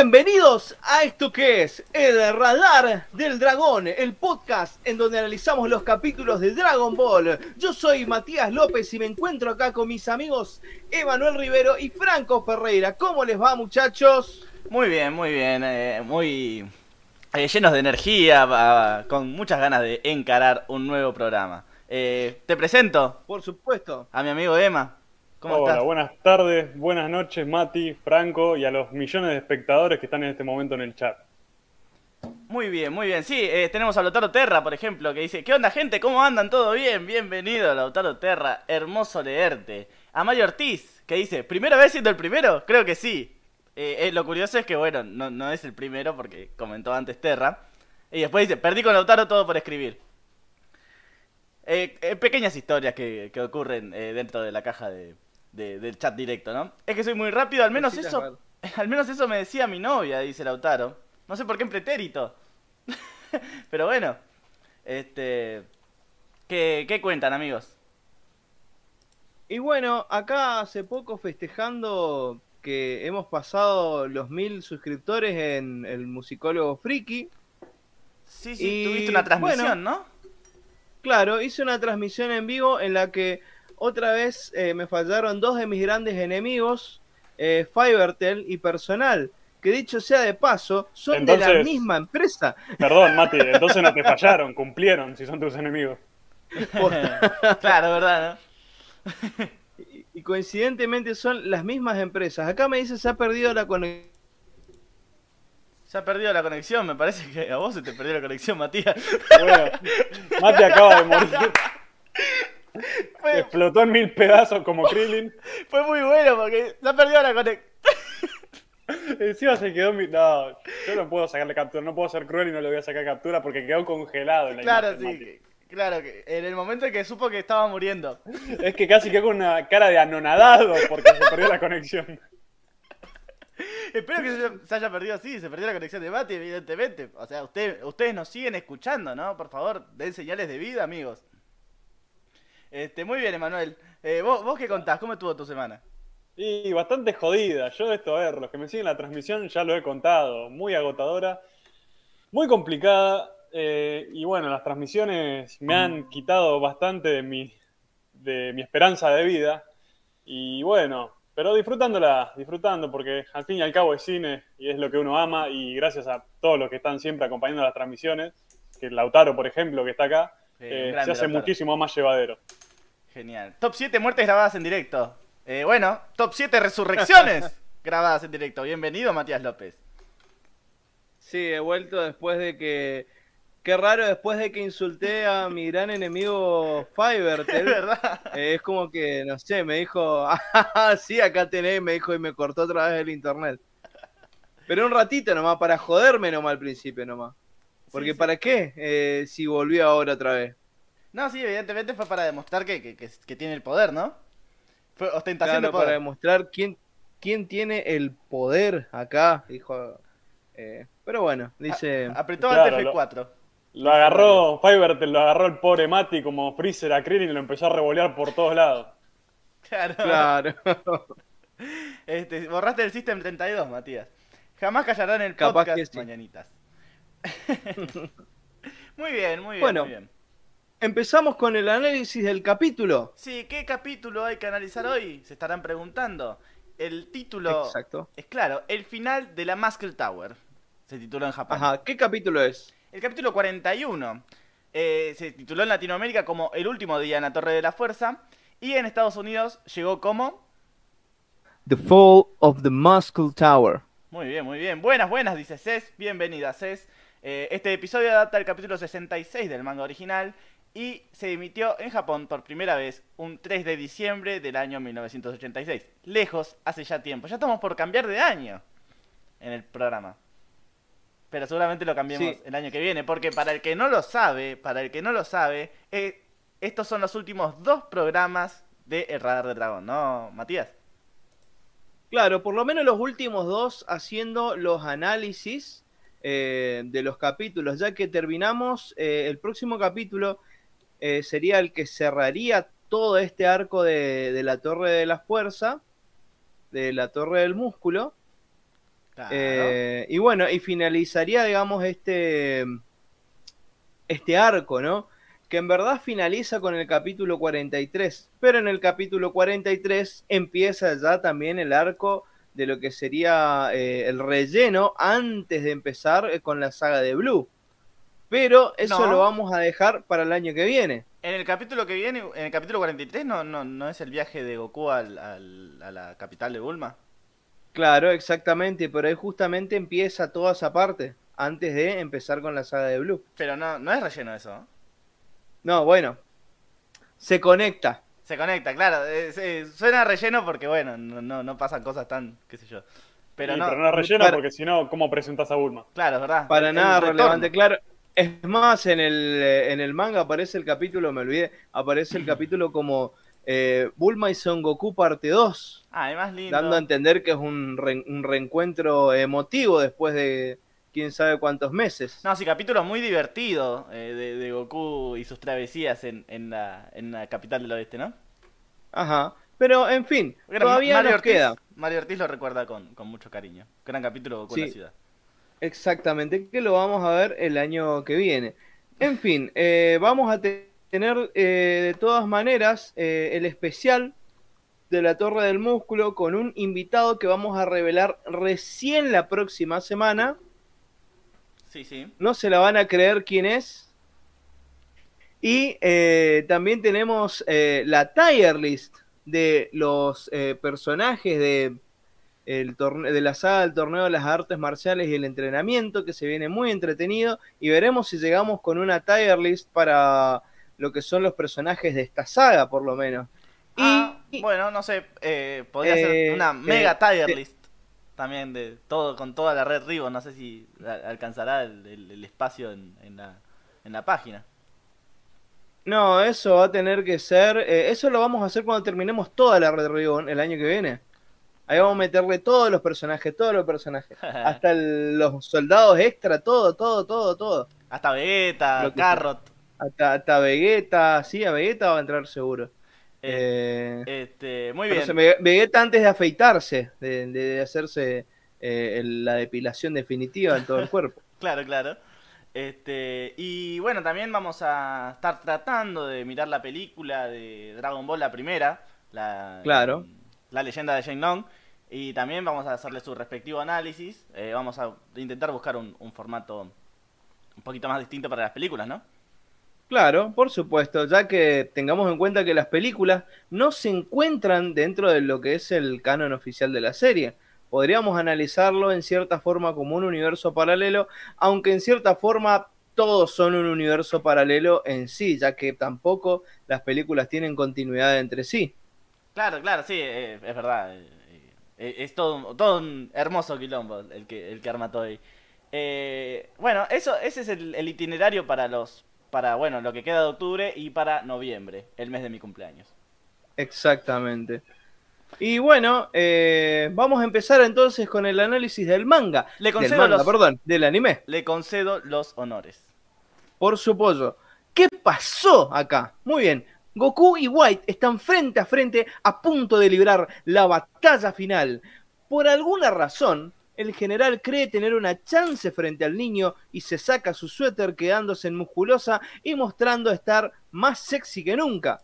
Bienvenidos a esto que es el Radar del Dragón, el podcast en donde analizamos los capítulos de Dragon Ball. Yo soy Matías López y me encuentro acá con mis amigos Emanuel Rivero y Franco Ferreira. ¿Cómo les va muchachos? Muy bien, muy bien, eh, muy eh, llenos de energía, ah, con muchas ganas de encarar un nuevo programa. Eh, te presento Por supuesto. a mi amigo Emma. ¿Cómo Hola, estás? buenas tardes, buenas noches, Mati, Franco y a los millones de espectadores que están en este momento en el chat. Muy bien, muy bien. Sí, eh, tenemos a Lautaro Terra, por ejemplo, que dice, ¿qué onda gente? ¿Cómo andan? ¿Todo bien? Bienvenido, Lautaro Terra. Hermoso leerte. A Mario Ortiz, que dice, ¿primera vez siendo el primero? Creo que sí. Eh, eh, lo curioso es que, bueno, no, no es el primero porque comentó antes Terra. Y después dice, perdí con Lautaro todo por escribir. Eh, eh, pequeñas historias que, que ocurren eh, dentro de la caja de, de- del chat directo, ¿no? Es que soy muy rápido, al menos Cositas eso... Al menos eso me decía mi novia, dice Lautaro. No sé por qué en pretérito. Pero bueno. Este. ¿Qué, qué cuentan, amigos? Y bueno, acá hace poco festejando que hemos pasado los mil suscriptores en el musicólogo Friki. Sí, sí, Y, tuviste una transmisión, bueno. ¿no? Claro, hice una transmisión en vivo en la que otra vez eh, me fallaron dos de mis grandes enemigos, eh, Fivertel y Personal, que dicho sea de paso, son de la misma empresa. Perdón, Mati, entonces no te fallaron, cumplieron si son tus enemigos. claro, ¿verdad? no? Y- Y coincidentemente son las mismas empresas. Acá me dice se ha perdido la conexión. Se ha perdido la conexión, me parece que a vos se te perdió la conexión, Matías. Bueno, Mati acaba de morir. Fue, Explotó en mil pedazos como Krillin. fue muy bueno porque se ha perdido la conexión. Encima se quedó mi... No, yo no puedo sacarle captura, no puedo ser cruel y no le voy a sacar captura porque quedó congelado en la Claro, imagen, sí. Mati. Claro, que en el momento en que supo que estaba muriendo. Es que casi quedó con una cara de anonadado porque se perdió la conexión. Espero que se, se haya perdido así, se perdió la conexión de Mati, evidentemente. O sea, usted, ustedes nos siguen escuchando, ¿no? Por favor, den señales de vida, amigos. Este, muy bien, Emanuel. Eh, ¿vos, ¿Vos qué contás? ¿Cómo estuvo tu semana? Y bastante jodida. Yo esto, a ver, los que me siguen la transmisión ya lo he contado. Muy agotadora, muy complicada. eh, y bueno, las transmisiones me han quitado bastante de mi, de mi esperanza de vida. Y bueno, pero disfrutándola, disfrutando, porque al fin y al cabo es cine y es lo que uno ama. Y gracias a todos los que están siempre acompañando las transmisiones, que Lautaro, por ejemplo, que está acá, eh, se hace muchísimo más llevadero. Genial. Top 7 muertes grabadas en directo. Eh, bueno, top 7 resurrecciones grabadas en directo. Bienvenido, Matías López. Sí, he vuelto después de que. Qué raro, después de que insulté a mi gran enemigo Es Fivertel. verdad. eh, es como que, no sé, me dijo, ah, sí, acá tenés, me dijo, y me cortó otra vez el internet. Pero un ratito nomás, para joderme nomás al principio nomás. Porque Sí, sí. ¿para qué? Eh, si volvió ahora otra vez. No, sí, evidentemente fue para demostrar que, que- que- que tiene el poder, ¿no? Fue ostentación Claro, de poder. para demostrar quién, quién tiene el poder acá, dijo. eh, pero bueno, dice. Apretó Claro, lo- F4. Lo agarró, Fivertel lo agarró el pobre Mati como Freezer a Krillin y lo empezó a revolear por todos lados. Claro. Claro. Este, borraste el System 32, Matías. Jamás callarán el Capaz podcast que sí. mañanitas. muy bien, muy bien, Bueno. muy bien. Empezamos con el análisis del capítulo. Sí, ¿qué capítulo hay que analizar hoy? Se estarán preguntando. El título Exacto. es claro, el final de la Muscle Tower. Se tituló en Japón. Ajá, ¿qué capítulo es? El capítulo 41 eh, se tituló en Latinoamérica como El último día en la Torre de la Fuerza. Y en Estados Unidos llegó como. The Fall of the Muscle Tower. Muy bien, muy bien. Buenas, buenas, dice Cés. Bienvenida, Cés. Eh, este episodio adapta el capítulo 66 del manga original y se emitió en Japón por primera vez un 3 de diciembre del año 1986. Lejos, hace ya tiempo. Ya estamos por cambiar de año en el programa. Pero seguramente lo cambiemos Sí. el año que viene, porque para el que no lo sabe, para el que no lo sabe, eh, estos son los últimos dos programas de El Radar de Dragón, ¿no, Matías? Claro, por lo menos los últimos dos haciendo los análisis eh, de los capítulos, ya que terminamos eh, el próximo capítulo eh, sería el que cerraría todo este arco de, de la Torre de la Fuerza, de la Torre del Músculo. Claro. Y bueno, y finalizaría, digamos, este, este arco, ¿no? Que en verdad finaliza con el capítulo 43, pero en el capítulo 43 empieza ya también el arco de lo que sería eh, el relleno antes de empezar eh, con la saga de Blue. Pero eso No. lo vamos a dejar para el año que viene. En el capítulo que viene, en el capítulo 43, ¿no, no, no es el viaje de Goku al, al- a la capital de Bulma? Claro, exactamente, pero ahí justamente empieza toda esa parte antes de empezar con la saga de Blue. Pero no, no es relleno eso. No, bueno, se conecta. Se conecta, claro. eh, suena relleno porque, bueno, no, no, no pasan cosas tan, qué sé yo. Pero Sí, no, pero no es relleno para- porque si no, ¿cómo presentas a Bulma? claro, es verdad. Para nada relevante, claro. Es más, en el, en el manga aparece el capítulo, me olvidé, aparece el capítulo como eh, Bulma y Son Goku parte 2, Ah, además lindo. dando a entender que es un, re- un reencuentro emotivo después de quién sabe cuántos meses. No, sí, capítulo muy divertido eh, de, de Goku y sus travesías en, en, la, en la capital del oeste, ¿no? Ajá. Pero, en fin, todavía Mario nos Ortiz, queda. Mario Ortiz lo recuerda con, con mucho cariño. Gran capítulo Goku en la Sí. ciudad. Exactamente, que lo vamos a ver el año que viene. En fin, eh, vamos a te- tener eh, de todas maneras eh, el especial de la Torre del Músculo con un invitado que vamos a revelar recién la próxima semana. Sí, sí. No se la van a creer quién es. Y eh, también tenemos eh, la tier list de los eh, personajes de, el torne- de la saga del torneo de las artes marciales y el entrenamiento, que se viene muy entretenido. Y veremos si llegamos con una tier list para lo que son los personajes de esta saga, por lo menos. Y, Ah, bueno, no sé, eh, podría ser Eh, una mega tier eh, list también de todo con toda la red Ribbon. No sé si alcanzará el, el- el espacio en, en la, en la página. no, eso va a tener que ser. eh, eso lo vamos a hacer cuando terminemos toda la Red Ribbon el año que viene. Ahí vamos a meterle todos los personajes, todos los personajes. Hasta el- los soldados extra, todo, todo, todo, todo. Hasta Vegeta, Carrot. Hasta, hasta Vegeta, sí, a Vegeta va a entrar seguro. Eh, este, muy bien. Ve- Vegeta antes de afeitarse, de, de hacerse eh, la depilación definitiva en todo el cuerpo. Claro, claro. Este, y bueno, también vamos a estar tratando de mirar la película de Dragon Ball, la primera, la, Claro. la leyenda de Shenlong, y también vamos a hacerle su respectivo análisis. Eh, vamos a intentar buscar un, un formato un poquito más distinto para las películas, ¿no? Claro, por supuesto, ya que tengamos en cuenta que las películas no se encuentran dentro de lo que es el canon oficial de la serie. Podríamos analizarlo en cierta forma como un universo paralelo, aunque en cierta forma todos son un universo paralelo en sí, ya que tampoco las películas tienen continuidad entre sí. Claro, claro, sí, eh, es verdad. eh, eh, es todo, todo un hermoso quilombo el que, el que arma. Eh, bueno, eso, ese es el itinerario para los, para bueno, lo que queda de octubre y para noviembre, el mes de mi cumpleaños. Exactamente. Y bueno, eh, vamos a empezar entonces con el análisis del manga. Le del concedo manga, los- perdón, del anime. Le concedo los honores. por su pollo. ¿Qué pasó acá? Muy bien. Goku y White están frente a frente a punto de librar la batalla final. Por alguna razón, el general cree tener una chance frente al niño y se saca su suéter quedándose en musculosa y mostrando estar más sexy que nunca.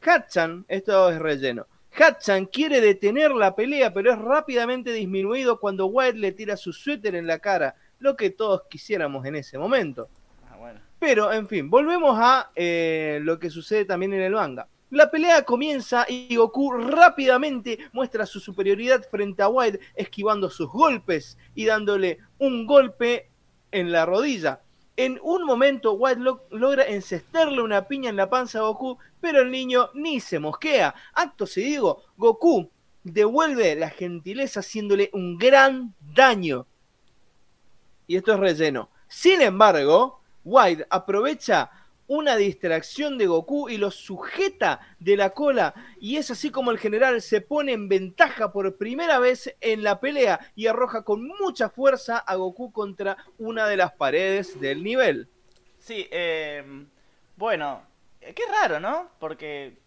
Hatchan, esto es relleno. Hatchan quiere detener la pelea, pero es rápidamente disminuido cuando White le tira su suéter en la cara, lo que todos quisiéramos en ese momento. Ah, bueno. Pero, en fin, volvemos a eh, lo que sucede también en el manga. La pelea comienza y Goku rápidamente muestra su superioridad frente a White, esquivando sus golpes y dándole un golpe en la rodilla. En un momento, White lo- logra encestarle una piña en la panza a Goku, pero el niño ni se mosquea. Acto seguido, Goku devuelve la gentileza haciéndole un gran daño. Y esto es relleno. Sin embargo, White aprovecha una distracción de Goku y lo sujeta de la cola y es así como el general se pone en ventaja por primera vez en la pelea y arroja con mucha fuerza a Goku contra una de las paredes del nivel. Sí, eh, bueno, eh, qué raro, ¿no? Porque,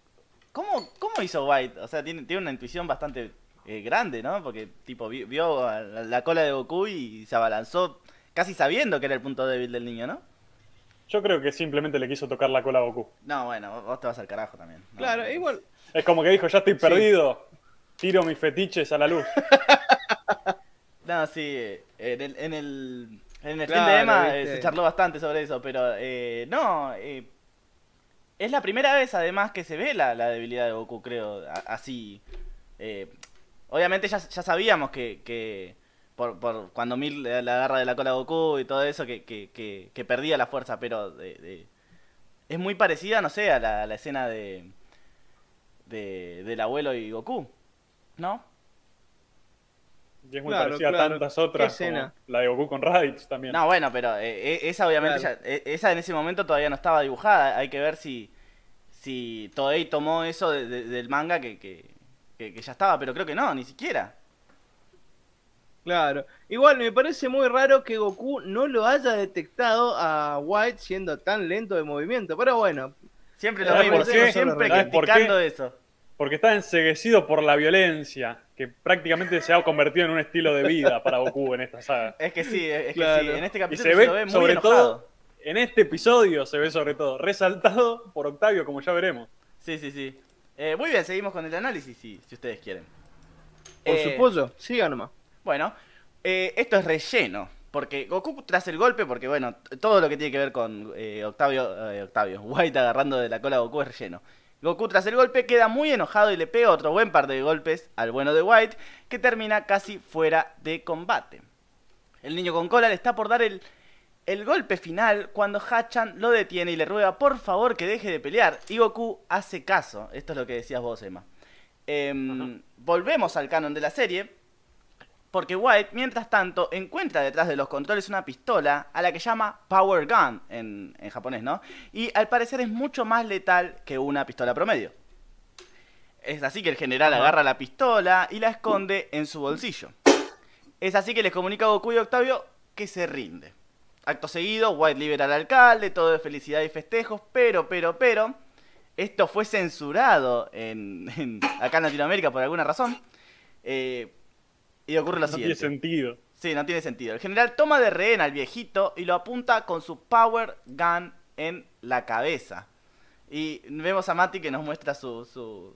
¿cómo, cómo hizo White? O sea, tiene, tiene una intuición bastante eh, grande, ¿no? Porque tipo vi- vio a la, la cola de Goku y se abalanzó casi sabiendo que era el punto débil del niño, ¿no? Yo creo que simplemente le quiso tocar la cola a Goku. No, bueno, vos- te vas al carajo también. No, Claro, no. igual. Es como que dijo, ya estoy perdido. Tiro mis fetiches a la luz. No, sí, en el, en el, en el stream Claro, de Emma eh, se charló bastante sobre eso, pero eh, no, eh, es la primera vez además que se ve la, la debilidad de Goku, creo, a- así. eh, obviamente ya, ya sabíamos que, que por, por cuando Mil le, le agarra de la cola a Goku y todo eso, que, que, que, que perdía la fuerza, pero de- de- es muy parecida, no sé, a la, a la escena de, de del abuelo y Goku, ¿no? Y es muy Claro, parecida a tantas ¿Qué otras como la de Goku con Raditz también. No, bueno, pero eh, eh, esa obviamente Claro. ya- eh, esa en ese momento todavía no estaba dibujada. Hay que ver si si Toei tomó eso de- de- del manga que, que, que- que ya estaba, pero creo que no, ni siquiera. Claro. Igual me parece muy raro que Goku no lo haya detectado a White siendo tan lento de movimiento. Pero bueno, Siempre lo ¿Sabes vimos, por qué? siempre ¿Sabes por criticando eso. Porque está enseguecido por la violencia, que prácticamente se ha convertido en un estilo de vida para Goku en esta saga. Es que sí, es Claro. que sí, en este Y capítulo se se, ve, lo ve muy sobre enojado. todo, en este episodio se ve sobre todo, resaltado por Octavio, como ya veremos. Sí, sí, sí. Eh, muy bien, seguimos con el análisis, si, si ustedes quieren. por Eh, supuesto, siga nomás. Bueno, eh, esto es relleno. Porque Goku tras el golpe, porque bueno, todo lo que tiene que ver con eh, Octavio, eh, Octavio, White agarrando de la cola a Goku es relleno. Goku tras el golpe queda muy enojado y le pega otro buen par de golpes al bueno de White, que termina casi fuera de combate. El niño con cola le está por dar el, el golpe final cuando Hachan lo detiene y le ruega por favor que deje de pelear. Y Goku hace caso. Esto es lo que decías vos, Emma. Em, volvemos al canon de la serie. Porque White, mientras tanto, encuentra detrás de los controles una pistola a la que llama Power Gun en, en japonés, ¿no? Y al parecer es mucho más letal que una pistola promedio. Es así que el general agarra la pistola y la esconde en su bolsillo. Es así que les comunica a Goku y Octavio que se rinde. Acto seguido, White libera al alcalde, todo de felicidad y festejos, pero, pero, pero, esto fue censurado en, en- acá en Latinoamérica por alguna razón. Eh, y ocurre lo No tiene siguiente. sentido. Sí, no tiene sentido. El general toma de rehén al viejito y lo apunta con su power gun en la cabeza. Y vemos a Mati que nos muestra su, su,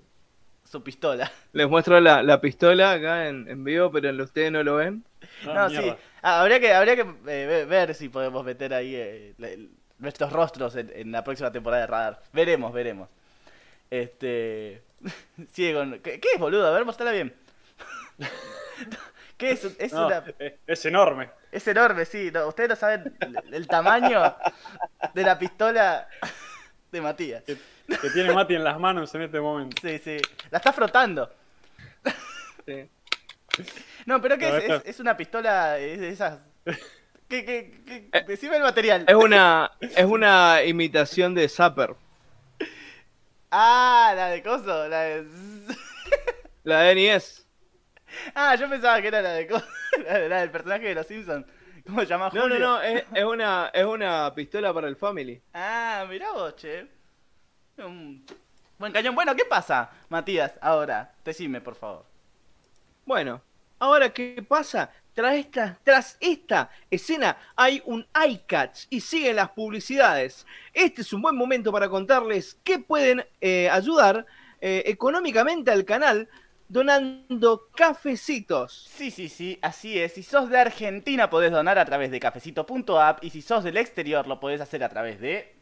su pistola. Les muestro la, la pistola acá en, en vivo, pero ustedes no lo ven. Ah, No, sí. Ah, habría que, habría que eh, ve- ver si podemos meter ahí eh, nuestros rostros en, en la próxima temporada de Radar. Veremos, veremos. Este. Sigue con. ¿Qué, qué es, boludo? A ver, mostrala bien. ¿Qué es? Es, No, una- es, enorme. es enorme, sí. no, ustedes no saben el, el tamaño de la pistola de Matías. Que, que tiene Mati en las manos en este momento. Sí, sí. La está frotando. Sí. No, pero ¿qué No, es? esto- es? es una pistola eh, de esas. ¿Qué, qué, qué? Decime el material. Es una, es una imitación de Zapper. Ah, la de coso, la de... La de NES. Ah, yo pensaba que era la de del personaje de los Simpsons. ¿Cómo se llama? No, no, no, es, es una, es una pistola para el Family. Ah, mirá vos, che. Un buen cañón. Bueno, ¿qué pasa, Matías? Ahora, decime, por favor. Bueno, ahora qué pasa? Tras esta, tras esta escena hay un iCatch y siguen las publicidades. Este es un buen momento para contarles que pueden eh, ayudar eh, económicamente al canal donando cafecitos. Sí, sí, sí, así es. Si sos de Argentina podés donar a través de cafecito.app y si sos del exterior lo podés hacer a través de...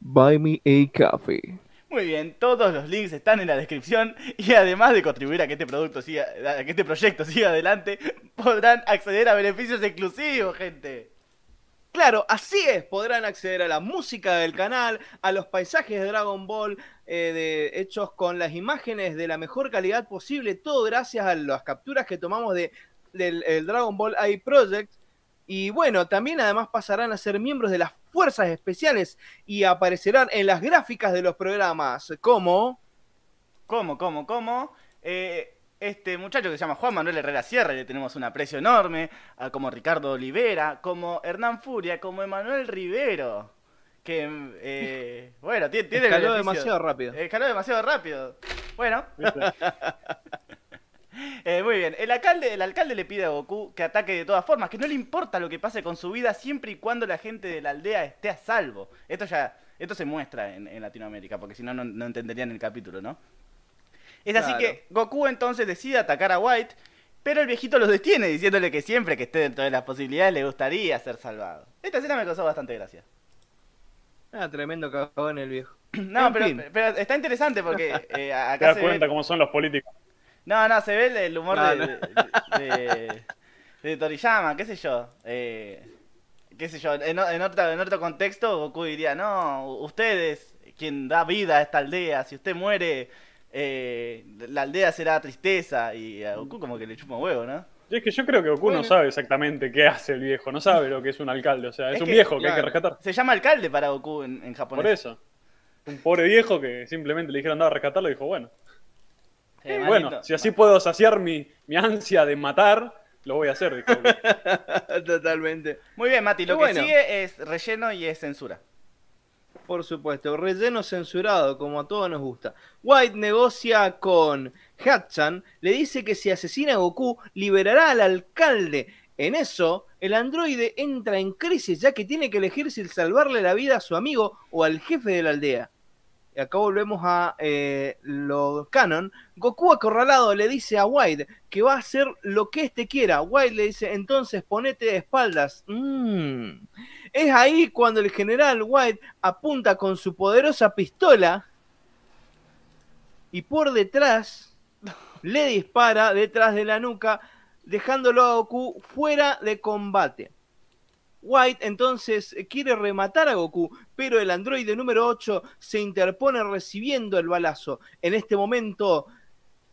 Buy me a coffee. Muy bien, todos los links están en la descripción y además de contribuir a que este producto siga, a que este proyecto siga adelante, podrán acceder a beneficios exclusivos, gente. Claro, así es, podrán acceder a la música del canal, a los paisajes de Dragon Ball, eh, hechos con las imágenes de la mejor calidad posible, todo gracias a las capturas que tomamos de, del el Dragon Ball AI Project. Y bueno, también además pasarán a ser miembros de las fuerzas especiales y aparecerán en las gráficas de los programas, como... ¿Cómo, cómo, cómo? Eh, este muchacho que se llama Juan Manuel Herrera Sierra, y le tenemos un aprecio enorme, a como Ricardo Olivera, como Hernán Furia, como Emanuel Rivero. Que, eh, bueno, tiene, Escaló demasiado rápido. Escaló demasiado rápido. Bueno. Eh, muy bien, el alcalde, el alcalde le pide a Goku que ataque de todas formas, que no le importa lo que pase con su vida siempre y cuando la gente de la aldea esté a salvo. Esto ya, esto se muestra en, en Latinoamérica, porque si no no entenderían el capítulo, ¿no? Es así Claro. que Goku entonces decide atacar a White, pero el viejito lo detiene diciéndole que siempre que esté dentro de las posibilidades le gustaría ser salvado. Esta escena me causó bastante gracia. Ah, tremendo cagón el viejo. No, pero, está interesante porque eh, Te acá das se cuenta ve... cómo son los políticos. No, no, se ve el, el humor No, de, no. de, de- de Toriyama, qué sé yo. Eh, qué sé yo, en, otro, en otro contexto Goku diría, no, ustedes, quien da vida a esta aldea, si usted muere, eh, la aldea será tristeza. Y a Goku como que le chupa un huevo, ¿no? Y es que yo creo que Goku Bueno. no sabe exactamente qué hace el viejo, no sabe lo que es un alcalde, o sea, es, Es un que, viejo que hay que rescatar. Se llama alcalde para Goku en, en japonés. Por eso. Un pobre viejo que simplemente le dijeron andar a rescatarlo y dijo, bueno, Eh, bueno, si así puedo saciar mi, mi ansia de matar, lo voy a hacer, dijo Goku. Totalmente. Muy bien, Mati, lo Qué que bueno. sigue es relleno y es censura. Por supuesto, relleno censurado, como a todos nos gusta. White negocia con Hatchan, le dice que si asesina a Goku, liberará al alcalde. En eso, el androide entra en crisis, ya que tiene que elegir si salvarle la vida a su amigo o al jefe de la aldea. Y acá volvemos a eh, lo canon. Goku acorralado le dice a White que va a hacer lo que éste quiera. White le dice, entonces ponete de espaldas. Mm. Es ahí cuando el general White apunta con su poderosa pistola y por detrás le dispara detrás de la nuca, dejándolo a Goku fuera de combate. White entonces quiere rematar a Goku, pero el androide número 8 se interpone recibiendo el balazo. En este momento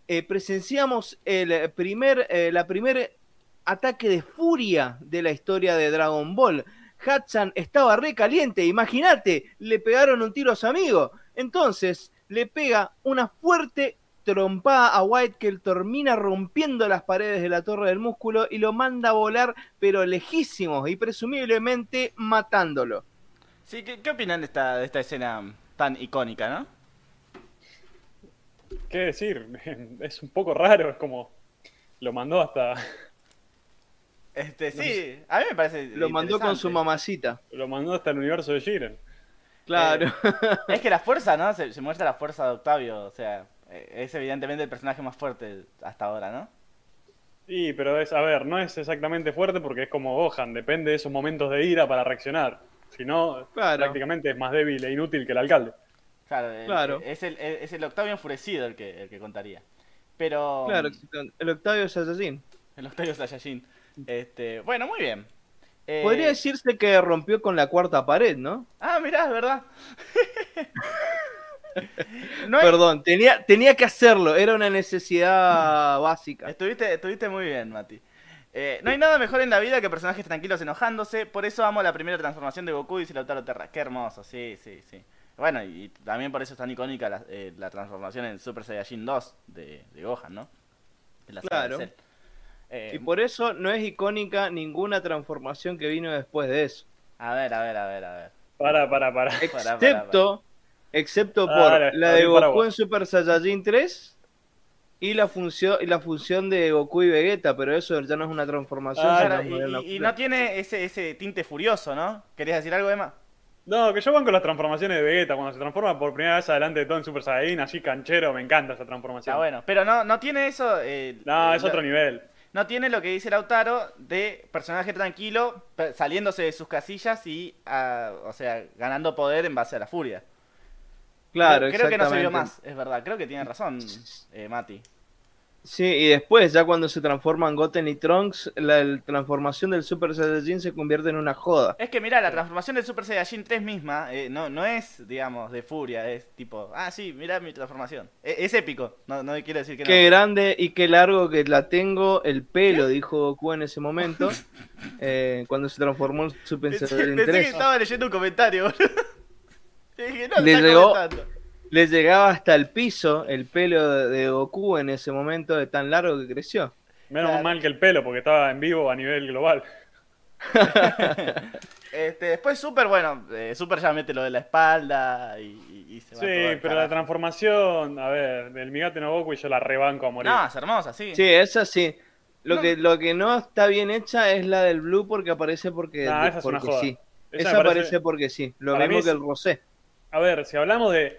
eh, presenciamos el primer, eh, la primer ataque de furia de la historia de Dragon Ball. Hatchan estaba re caliente, imagínate, le pegaron un tiro a su amigo. Entonces le pega una fuerte trompada a White que termina rompiendo las paredes de la torre del músculo y lo manda a volar, pero lejísimos y presumiblemente matándolo. Sí, ¿qué, qué opinan de esta, de esta escena tan icónica, no? ¿Qué decir? Es un poco raro, es como lo mandó hasta Este, sí, a mí me parece. Lo mandó con su mamacita. lo mandó hasta el universo de Jiren. Claro. Es que la fuerza, ¿no? Se, se muestra la fuerza de Octavio, o sea, eh, es evidentemente el personaje más fuerte hasta ahora, ¿no? Y, pero es, a ver, no es exactamente fuerte porque es como Gohan, depende de esos momentos de ira para reaccionar. Si no, Claro. prácticamente es más débil e inútil que el alcalde. Claro, el- Claro. Es, el, es el Octavio enfurecido el que, el que contaría. Pero. Claro, el Octavio Saiyajin. El Octavio Saiyajin. Este, bueno, muy bien. Eh, Podría decirse que rompió con la cuarta pared, ¿no? Ah, mirá, es verdad. no hay- Perdón, tenía, tenía que hacerlo, era una necesidad básica. Estuviste, estuviste muy bien, Mati. Eh, no hay nada mejor en la vida que personajes tranquilos enojándose. Por eso amo la primera transformación de Goku, dice Lautaro Terra. Qué hermoso, sí, sí, sí. Bueno, y también por eso es tan icónica la, eh, la transformación en Super Saiyajin 2 de, de Gohan, ¿no? De la de Claro. Eh, Y por eso no es icónica ninguna transformación que vino después de eso. A ver, a ver, a ver, a ver. Para, para, para. para, Excepto, excepto por Ah, dale, la de Goku en Super Saiyajin 3 y la función y la función de Goku y Vegeta, pero eso ya no es una transformación. Ah, y, una y- y no tiene ese, ese tinte furioso, ¿no? ¿Querías decir algo, Emma? No, que yo van con las transformaciones de Vegeta, cuando se transforma por primera vez adelante de todo en Super Saiyajin, así canchero, me encanta esa transformación. Está bueno. Pero no, no tiene eso. eh, No, es otro nivel. No tiene lo que dice Lautaro de personaje tranquilo, saliéndose de sus casillas y, o sea, ganando poder en base a la furia. Claro, creo, creo que no se vio más, es verdad. Creo que tiene razón, eh, Mati. Sí, y después, ya cuando se transforman Goten y Trunks, la transformación del Super Saiyajin se convierte en una joda. Es que mira, la transformación del Super Saiyajin 3 misma eh, no, no es, digamos, de furia, es tipo, ah, sí, mira mi transformación. E- Es, épico, no, no quiero decir que Qué no. grande y qué largo que la tengo el pelo, dijo Goku en ese momento, eh, cuando se transformó en Super Saiyajin pensé que 3. estaba leyendo un comentario, boludo. Y dije, no, Le está llegó- comentando. Le llegaba hasta el piso el pelo de, Goku en ese momento de tan largo que creció. Menos Claro. mal que el pelo, porque estaba en vivo a nivel global. Este, después Super, bueno, eh, Super ya mete lo de la espalda y, y- y se va Sí, pero la transformación, a ver, del Migate no Goku y yo la rebanco a morir. No, es hermosa, sí. Sí, esa sí. Lo, No. que, lo que no está bien hecha es la del blue porque aparece porque, Nah, esa es una porque joda. sí. Esa Esa, me parece- aparece porque sí. Lo para mismo que el rosé. A ver, si hablamos de,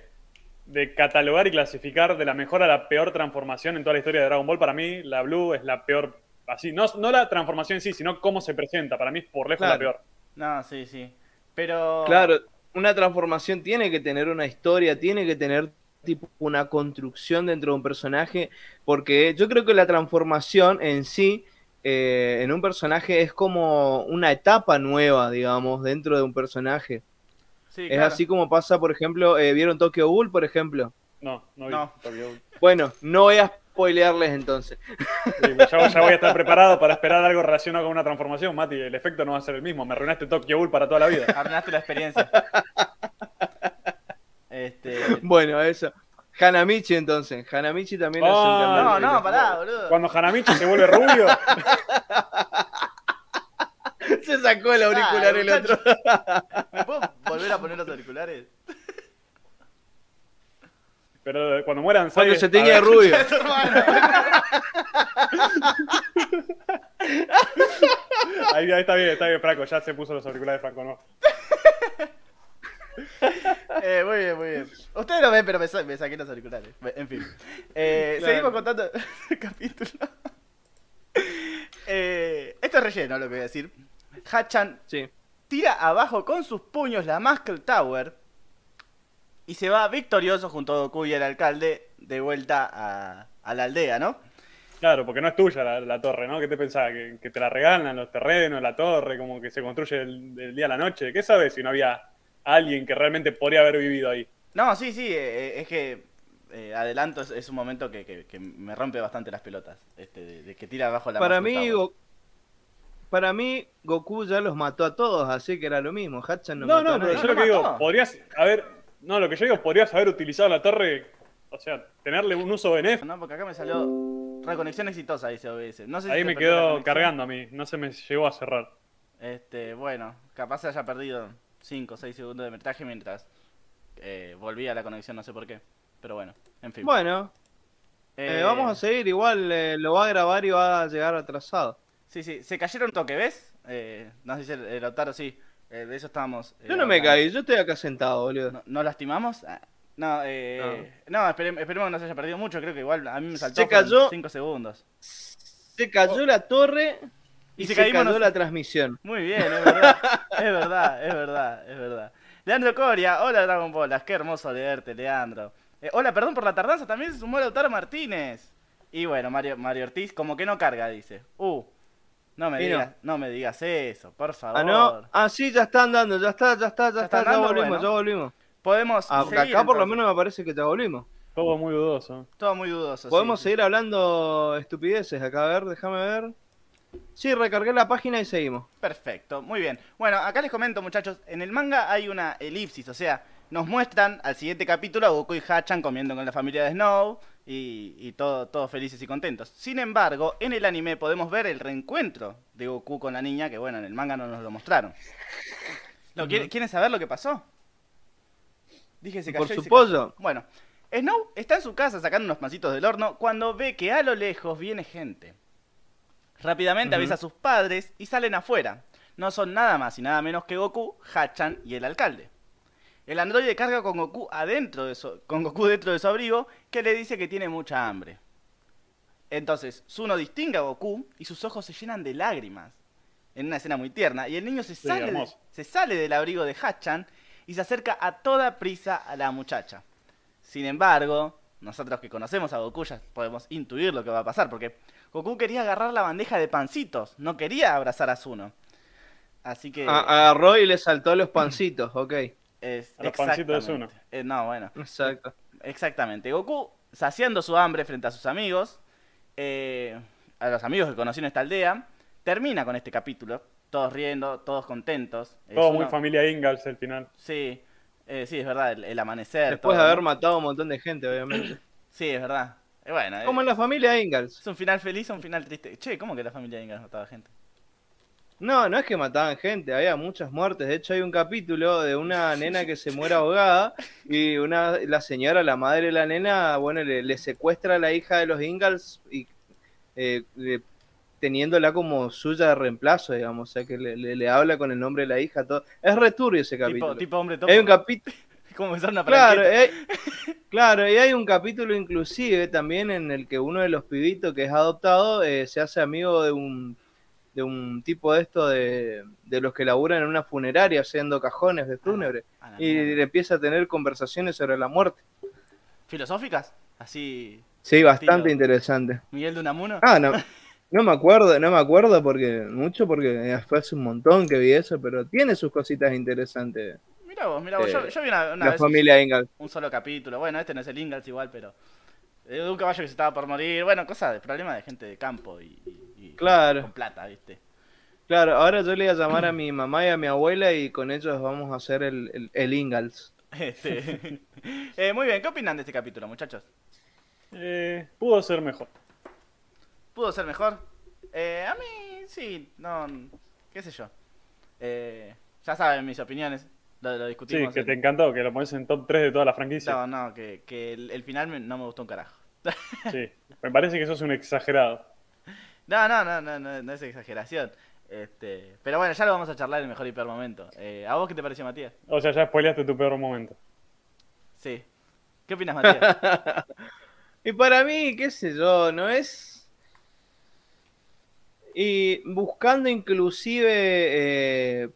de catalogar y clasificar de la mejor a la peor transformación en toda la historia de Dragon Ball, para mí la Blue es la peor. Así, no, no la transformación en sí, sino cómo se presenta. Para mí es por lejos Claro. la peor. No, sí, sí. Pero. Claro, una transformación tiene que tener una historia, tiene que tener tipo una construcción dentro de un personaje, porque yo creo que la transformación en sí, eh, en un personaje, es como una etapa nueva, digamos, dentro de un personaje. Sí, Es claro. así como pasa, por ejemplo, eh, ¿vieron Tokyo Ghoul, por ejemplo? No, no vi. No. Tokyo. Bueno, no voy a spoilearles entonces. Sí, ya, ya voy a estar preparado para esperar algo relacionado con una transformación, Mati. El efecto no va a ser el mismo. Me arruinaste Tokyo Ghoul para toda la vida. Arruinaste la experiencia. este. Bueno, eso. Hanamichi entonces. Hanamichi también Ah, cambio No, no, pará, boludo. Cuando Hanamichi se vuelve rubio, Se sacó el auricular Ah, el otro. ¿Me puedo volver a poner los auriculares? pero cuando mueran Cuando seis- se a tiñe de ver, rubio. Ahí, ahí está bien, está bien, Franco. Ya se puso los auriculares, Franco, no. Eh, muy bien, muy bien. Ustedes lo ven, pero me, sa- me saqué los auriculares. En fin. Eh, Claro. Seguimos contando el capítulo. Eh, esto es relleno, lo que voy a decir. Hachan Sí. Tira abajo con sus puños la Muscle Tower y se va victorioso junto a Goku y el alcalde de vuelta a, a la aldea, ¿no? Claro, porque no es tuya la, la torre, ¿no? ¿Qué te pensabas? ¿Que, que te la regalan los terrenos, la torre, como que se construye del, del día a la noche? ¿Qué sabes si no había alguien que realmente podría haber vivido ahí? No, sí, sí, eh, es que eh, adelanto, es, es un momento que, que- que me rompe bastante las pelotas, este, de, de que tira abajo la Para mí, Tower. Para mí, Goku ya los mató a todos, así que era lo mismo. Hachan no, No, mató no, a pero nadie. yo No, lo que digo, podrías haber. No, lo que yo digo, podrías haber utilizado la torre, o sea, tenerle un uso benéfico. No, porque acá me salió reconexión exitosa, dice OBS. No sé si Ahí me quedó cargando a mí, no se me llegó a cerrar. Este, bueno, capaz se haya perdido 5 o 6 segundos de metraje mientras eh, volvía la conexión, no sé por qué. Pero bueno, en fin. Bueno, eh, Eh, vamos a seguir. Igual eh, lo va a grabar y va a llegar atrasado. Sí, sí, se cayeron un toque, ¿ves? Eh, no sé si el, el Lautaro sí, eh, de eso estábamos. eh, Yo no me caí, yo estoy acá sentado, boludo. ¿No, ¿no lastimamos? Ah, No, eh, no, esperem- esperemos que no se haya perdido mucho, creo que igual a mí me saltó Se cayó. 5 segundos. Se cayó la torre y, Y se, se caímos cayó nos- la transmisión. Muy bien, es verdad, es verdad, es verdad, es verdad. Leandro Coria, hola Dragon Ballas, qué hermoso leerte, Leandro. Eh, hola, perdón por la tardanza, también se sumó Lautaro Martínez. Y bueno, Mario, Mario Ortiz, como que no carga, dice. Uh, no me digas, no. me digas eso, por favor. Ah, no. Ah, sí, ya están dando, ya está, ya está, ya, ¿Ya está, están ya dando? volvimos, Bueno. ya volvimos. Podemos Ah, seguir, acá por lo menos me parece que ya volvimos. Todo muy dudoso. Todo muy dudoso. Podemos sí, sí. seguir hablando estupideces acá, a ver, déjame ver. Sí, recargué la página y seguimos. Perfecto, muy bien. Bueno, acá les comento, muchachos, en el manga hay una elipsis, o sea, nos muestran al siguiente capítulo a Goku y Hachan comiendo con la familia de Snow y, y todo, todos felices y contentos. Sin embargo, en el anime podemos ver el reencuentro de Goku con la niña, que bueno, en el manga no nos lo mostraron. ¿Lo quiere- ¿Quieren saber lo que pasó? Dije, se cayó Por y su se pollo. cayó. Bueno, Snow está en su casa sacando unos pancitos del horno cuando ve que a lo lejos viene gente. Rápidamente avisa a sus padres y salen afuera. No son nada más y nada menos que Goku, Hachan y el alcalde. El androide carga con Goku adentro de su, con Goku dentro de su abrigo que le dice que tiene mucha hambre. Entonces, Zuno distingue a Goku y sus ojos se llenan de lágrimas. En una escena muy tierna. Y el niño se Sí, sale, de- se sale del abrigo de Hachan y se acerca a toda prisa a la muchacha. Sin embargo, nosotros que conocemos a Goku ya podemos intuir lo que va a pasar, porque Goku quería agarrar la bandeja de pancitos, no quería abrazar a Zuno. Así que... A- agarró y le saltó los pancitos, ok. Es- A los pancitos de exactamente. Eh, no, bueno, Exacto. exactamente. Goku, saciando su hambre frente a sus amigos, eh, a los amigos que conoció en esta aldea, termina con este capítulo, todos riendo, todos contentos. Eh, Todo Zuno- muy familia Ingalls el final. Sí, eh, sí, es verdad, el, el amanecer. Después todo, de haber ¿no? matado a un montón de gente, obviamente. Sí, es verdad. Eh, bueno, eh, Como en la familia Ingalls. es un final feliz o un final triste. Che, ¿cómo que la familia Ingalls mataba gente? No, no es que mataban gente, había muchas muertes. De hecho, hay un capítulo de una nena que se muere ahogada y una, la señora, la madre de la nena, bueno, le, le secuestra a la hija de los Ingalls y eh, teniéndola como suya de reemplazo, digamos. O sea, que le, le- le habla con el nombre de la hija. Todo. Es returbio ese capítulo. Tipo, tipo hombre topo. hay un capítulo. Una Claro, hay- claro, y hay un capítulo inclusive también en el que uno de los pibitos que es adoptado eh, se hace amigo de un de un tipo de esto de, de los que laburan en una funeraria haciendo cajones de fúnebre Ah, y le empieza a tener conversaciones sobre la muerte. ¿Filosóficas? Así, Sí, bastante Estilo. interesante. Miguel de Unamuno. Ah, no, no me acuerdo, no me acuerdo porque mucho porque fue hace un montón que vi eso, pero tiene sus cositas interesantes Mira vos, mira vos. yo, eh, yo vi una, una la vez familia Ingalls. un solo capítulo. Bueno, este no es el Ingalls igual, pero. eh, De un caballo que se estaba por morir. Bueno, cosas de problemas de gente de campo y Claro. con plata, ¿viste? Claro, ahora yo le voy a llamar a mi mamá y a mi abuela y con ellos vamos a hacer el, el, el Ingalls. Este, eh, muy bien, ¿qué opinan de este capítulo, muchachos? Eh, pudo ser mejor. ¿Pudo ser mejor? Eh, a mí, sí, no. ¿Qué sé yo? Eh, ya saben mis opiniones. Lo, lo Sí, discutimos. que en- te encantó, que lo pones en top 3 de toda la franquicia. No, no, que, que el, el final me- no me gustó un carajo. Sí, me parece que sos un exagerado. No, no, no, no, no, no es exageración. Este, pero bueno, ya lo vamos a charlar en el mejor hipermomento. Eh, ¿A vos qué te pareció, Matías? O sea, ya spoileaste tu peor momento. Sí. ¿Qué opinas, Matías? Y para mí, qué sé yo, no es... Y buscando inclusive eh,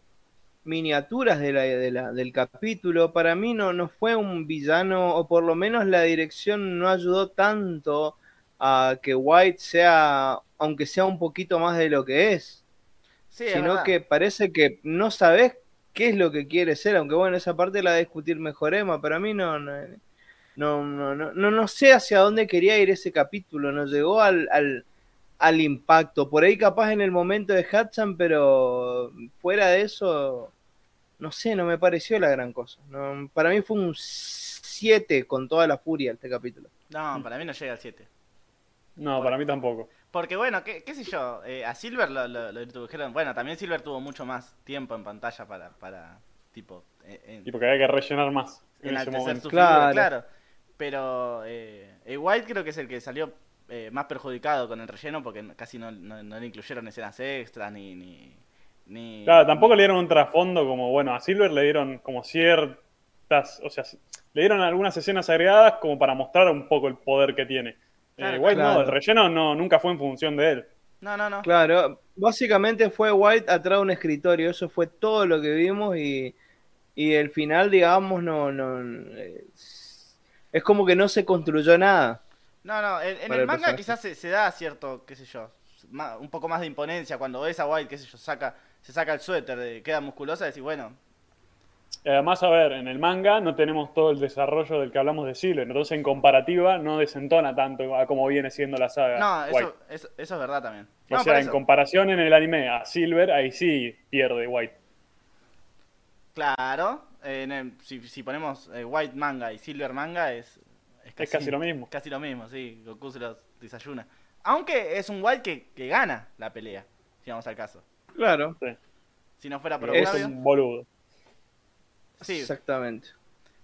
miniaturas de la, de la- del capítulo, para mí no, no fue un villano, o por lo menos la dirección no ayudó tanto a que White sea, aunque sea un poquito más de lo que es. Sí, sino que parece que no sabes qué es lo que quiere ser, aunque bueno, esa parte la va a discutir mejor Emma, pero a mí no, no, no, no, no, no, no sé hacia dónde quería ir ese capítulo, no llegó al, al, al impacto, por ahí capaz en el momento de Hudson, pero fuera de eso, no sé, no me pareció la gran cosa. No, para mí fue un 7 con toda la furia este capítulo. No, para mí no llega al 7. No, para mí tampoco. Porque bueno, qué, qué sé yo, eh, a Silver lo, lo- lo introdujeron. Bueno, también Silver tuvo mucho más tiempo en pantalla para, para tipo, eh, en, Y porque había que rellenar más en momento. su Claro. figura, claro. Pero eh, eh, White creo que es el que salió eh, más perjudicado con el relleno porque casi no, no- no le incluyeron escenas extras ni... ni, ni- Claro, tampoco le dieron un trasfondo como, bueno, a Silver le dieron como ciertas, o sea, le dieron algunas escenas agregadas como para mostrar un poco el poder que tiene. Eh, Claro, White no, el relleno no, nunca fue en función de él. No, no, no. Claro, básicamente fue White atrás de un escritorio, eso fue todo lo que vimos y, y el final, digamos, no, no, es, es como que no se construyó nada. No, no, en, el el manga personaje. quizás se, se da cierto, qué sé yo, un poco más de imponencia cuando ves a White, qué sé yo, saca, se saca el suéter, de- queda musculosa y decís, bueno, Además, a ver, en el manga no tenemos todo el desarrollo del que hablamos de Silver, entonces en comparativa no desentona tanto a como viene siendo la saga. no, White. eso, eso, eso es verdad también. O No, sea, en eso. comparación en el anime a Silver, ahí sí pierde White. Claro, en el- si, si ponemos eh, White manga y Silver manga es, Es casi lo mismo. Casi lo mismo, sí, Goku se los desayuna. Aunque es un White que, que gana la pelea, si vamos al caso. Claro, Sí. Si no fuera por Es un boludo. Sí, exactamente.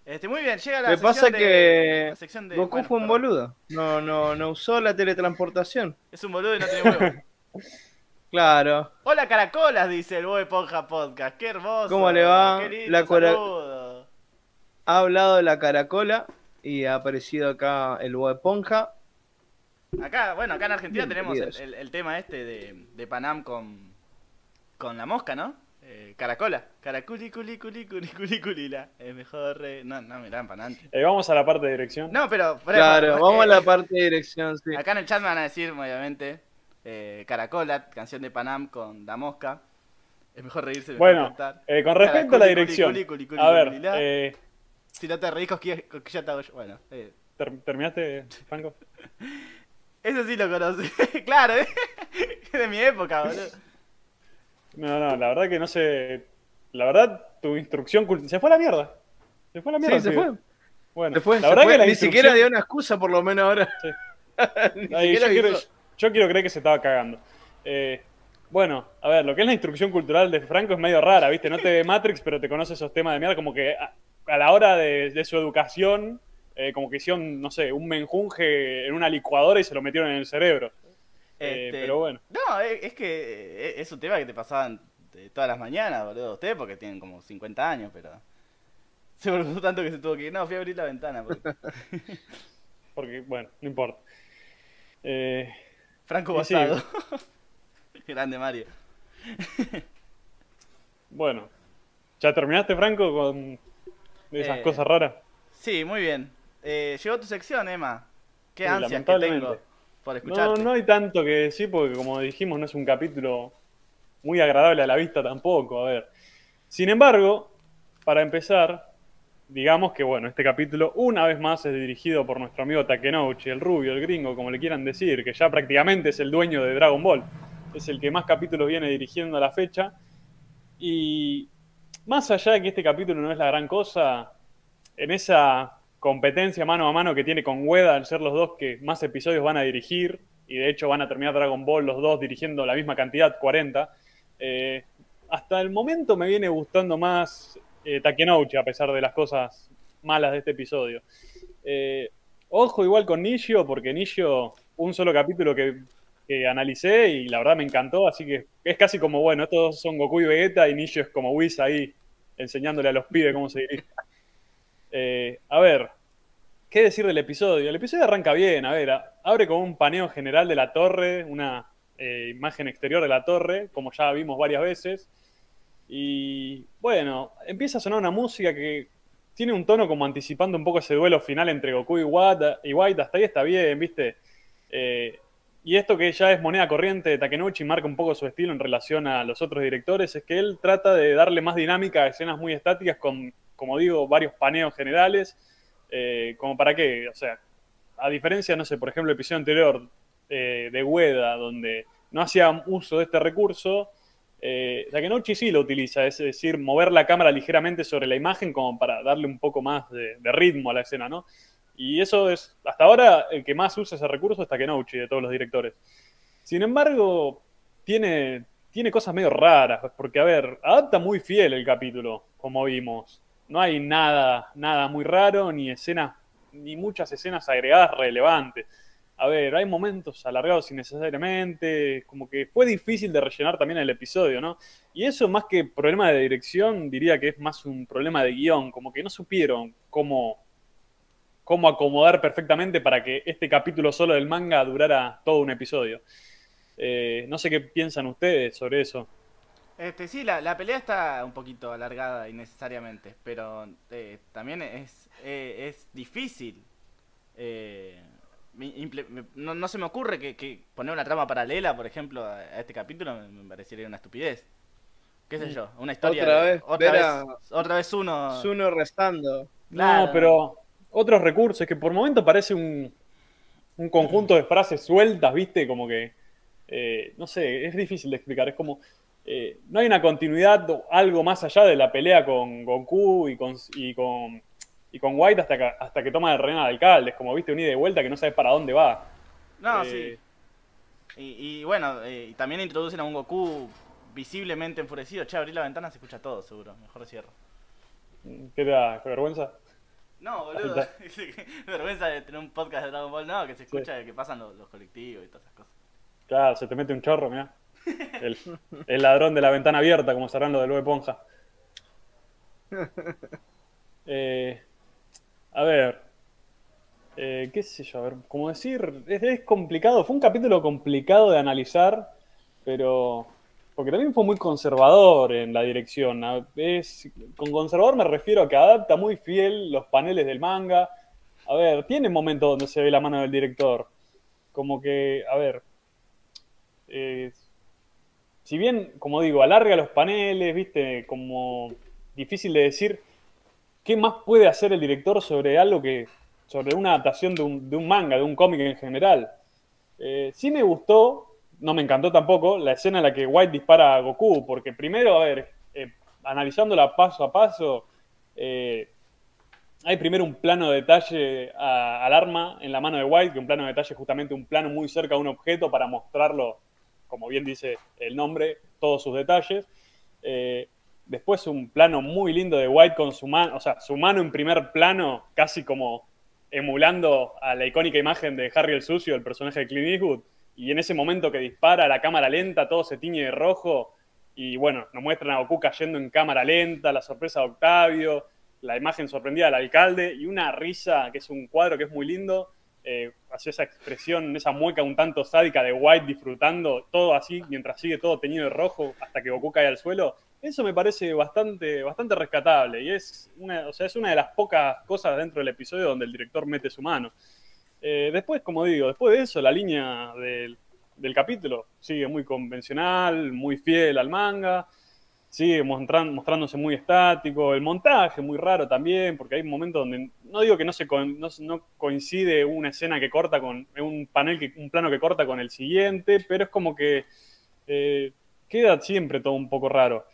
este, muy bien, llega la Me sección pasa de- que la sección de- Goku bueno, fue un perdón. boludo, no, no, no usó la teletransportación. Es un boludo y no tiene huevo. Claro, Hola Caracolas, dice el Bob Esponja Podcast. Qué hermoso. ¿Cómo le va? Qué lindo La cora- saludo. ha hablado de la caracola y ha aparecido acá el Bob Esponja. Acá, bueno, acá en Argentina tenemos el, Bienvenidos. el- el tema este de, de Panam con, con la mosca, ¿no? Eh, caracola. Caraculi, culi, culi, culi, culi, culila. Es mejor. eh, No, no, mirá, en Panam. Eh, vamos a la parte de dirección. No, pero. por Claro, ejemplo, vamos a eh, la parte de dirección, sí. Acá en el chat me van a decir, obviamente, eh, Caracola, canción de Panam con la mosca. Es mejor reírse. mejor Bueno, eh, con respecto a la Caraculi, dirección. culi, culi, culi, A ver, eh, Si no te reís, cosquilla te hago yo. Bueno, eh, ter- ¿terminaste, Franco? Eso sí lo conocí. claro, ¿eh? es de mi época, boludo. No, no, la verdad que no sé. La verdad, tu instrucción se fue a la mierda. Se fue a la mierda. Sí, se fue. Bueno, Se fue, la se verdad fue. que la Ni instrucción- siquiera dio una excusa, por lo menos ahora. Sí. Yo, quiero, yo quiero creer que se estaba cagando. Eh, Bueno, a ver, lo que es la instrucción cultural de Franco es medio rara, ¿viste? No te ve Matrix, pero te conoce esos temas de mierda, como que a, a la hora de, de su educación, eh, como que hicieron, no sé, un menjunje en una licuadora y se lo metieron en el cerebro. Eh, Este, pero bueno. No, es, es que es un tema que te pasaban de todas las mañanas, boludo. Ustedes porque tienen como 50 años, pero... Se volvió tanto que se tuvo que ir. No, fui a abrir la ventana. Porque... Porque, bueno, no importa. Eh, Franco Y sí. Basado. Grande Mario. bueno, ¿ya terminaste, Franco, con esas Eh, cosas raras? Sí, muy bien. Eh, llegó tu sección, Emma. Qué Sí, ansias que tengo por No, no hay tanto que decir porque, como dijimos, no es un capítulo muy agradable a la vista tampoco. A ver. Sin embargo, para empezar, digamos que, bueno, este capítulo una vez más es dirigido por nuestro amigo Takenouchi, el rubio, el gringo, como le quieran decir, que ya prácticamente es el dueño de Dragon Ball. Es el que más capítulos viene dirigiendo a la fecha. Y más allá de que este capítulo no es la gran cosa, en esa competencia mano a mano que tiene con Ueda, al ser los dos que más episodios van a dirigir, y de hecho van a terminar Dragon Ball los dos dirigiendo la misma cantidad, 40, eh, hasta el momento me viene gustando más eh, Takenouchi, a pesar de las cosas malas de este episodio. Eh, ojo igual con Nishio, porque Nishio, un solo capítulo que, analicé y la verdad me encantó, así que es casi como, bueno, estos son Goku y Vegeta y Nishio es como Whis ahí enseñándole a los pibes cómo se dirige. Eh, a ver, ¿qué decir del episodio? El episodio arranca bien, a ver, abre con un paneo general de la torre, una eh, imagen exterior de la torre, como ya vimos varias veces. Y bueno, empieza a sonar una música que tiene un tono como anticipando un poco ese duelo final entre Goku y White, y White hasta ahí está bien, ¿viste? Eh, y esto que ya es moneda corriente de Takenouchi marca un poco su estilo en relación a los otros directores, es que él trata de darle más dinámica a escenas muy estáticas con, como digo, varios paneos generales, eh, como para qué, o sea, a diferencia, no sé, por ejemplo, el episodio anterior eh, de Ueda, donde no hacía uso de este recurso, eh, sí lo utiliza, es decir, mover la cámara ligeramente sobre la imagen como para darle un poco más de, de ritmo a la escena, ¿no? Y eso es, hasta ahora, el que más usa ese recurso es Takenouchi, de todos los directores. Sin embargo, tiene, tiene cosas medio raras, porque, a ver, adapta muy fiel el capítulo, como vimos. No hay nada, nada muy raro, ni escenas, ni muchas escenas agregadas relevantes. A ver, hay momentos alargados innecesariamente, como que fue difícil de rellenar también el episodio, ¿no? Y eso más que problema de dirección, diría que es más un problema de guion, como que no supieron cómo, cómo acomodar perfectamente para que este capítulo solo del manga durara todo un episodio. Eh, no sé qué piensan ustedes sobre eso. Este, sí, la, la pelea está un poquito alargada innecesariamente, pero eh, también es, eh, es difícil. eh, no, no se me ocurre que, que poner una trama paralela, por ejemplo, a, a este capítulo me, parecería una estupidez. ¿Qué sé yo? Una historia. Otra de- vez, otra vez, a- otra vez uno. Zuno restando. Claro. No, pero otros recursos, que por momento parece un, un conjunto de frases sueltas, ¿viste? Como que, eh, no sé, es difícil de explicar. Es como, eh, no hay una continuidad, algo más allá de la pelea con Goku y con, y con, y con White hasta que, hasta que toma el reino de alcalde. Es como, viste, un ida y vuelta que no sabes para dónde va. No, Eh, sí. Y, y bueno, y también introducen a un Goku visiblemente enfurecido. Che, abrí la ventana, se escucha todo, seguro. Mejor cierro. ¿Qué te da? ¿Qué vergüenza? No, boludo. Vergüenza de tener un podcast de Dragon Ball, no, que se escucha que pasan los, los colectivos y todas esas cosas. Claro, se te mete un chorro, mirá. El, el ladrón de la ventana abierta, como serán los de Lue Ponja. Eh, a ver. eh, ¿Qué sé yo? A ver, como decir, es, es complicado. Fue un capítulo complicado de analizar, pero. Porque también fue muy conservador en la dirección. con conservador me refiero a que adapta muy fiel los paneles del manga. A ver, tiene momentos donde se ve la mano del director. Como que, a ver, si bien, como digo, alarga los paneles, viste, como difícil de decir qué más puede hacer el director sobre algo que, sobre una adaptación de un, de un manga, de un cómic en general. Eh, sí me gustó, no me encantó tampoco, la escena en la que White dispara a Goku, porque primero, a ver, eh, analizándola paso a paso, eh, hay primero un plano de detalle al arma en la mano de White, que un plano de detalle es justamente un plano muy cerca de un objeto para mostrarlo como bien dice el nombre, todos sus detalles. Eh, después un plano muy lindo de White con su mano, o sea, su mano en primer plano, casi como emulando a la icónica imagen de Harry el Sucio, el personaje de Clint Eastwood. Y en ese momento que dispara la cámara lenta, todo se tiñe de rojo. Y bueno, nos muestran a Goku cayendo en cámara lenta, la sorpresa de Octavio, la imagen sorprendida del alcalde y una risa, que es un cuadro que es muy lindo, eh, hacia esa expresión, esa mueca un tanto sádica de White disfrutando todo así, mientras sigue todo teñido de rojo hasta que Goku cae al suelo. Eso me parece bastante, bastante rescatable y es una, o sea, es una de las pocas cosas dentro del episodio donde el director mete su mano. Eh, después, como digo, después de eso, la línea del, capítulo sigue muy convencional, muy fiel al manga sigue mostrándose muy estático, el montaje muy raro también, porque hay momentos donde, no digo que no, se coincide una escena que corta con, un panel, un plano que corta con el siguiente, pero es como que eh, queda siempre todo un poco raro.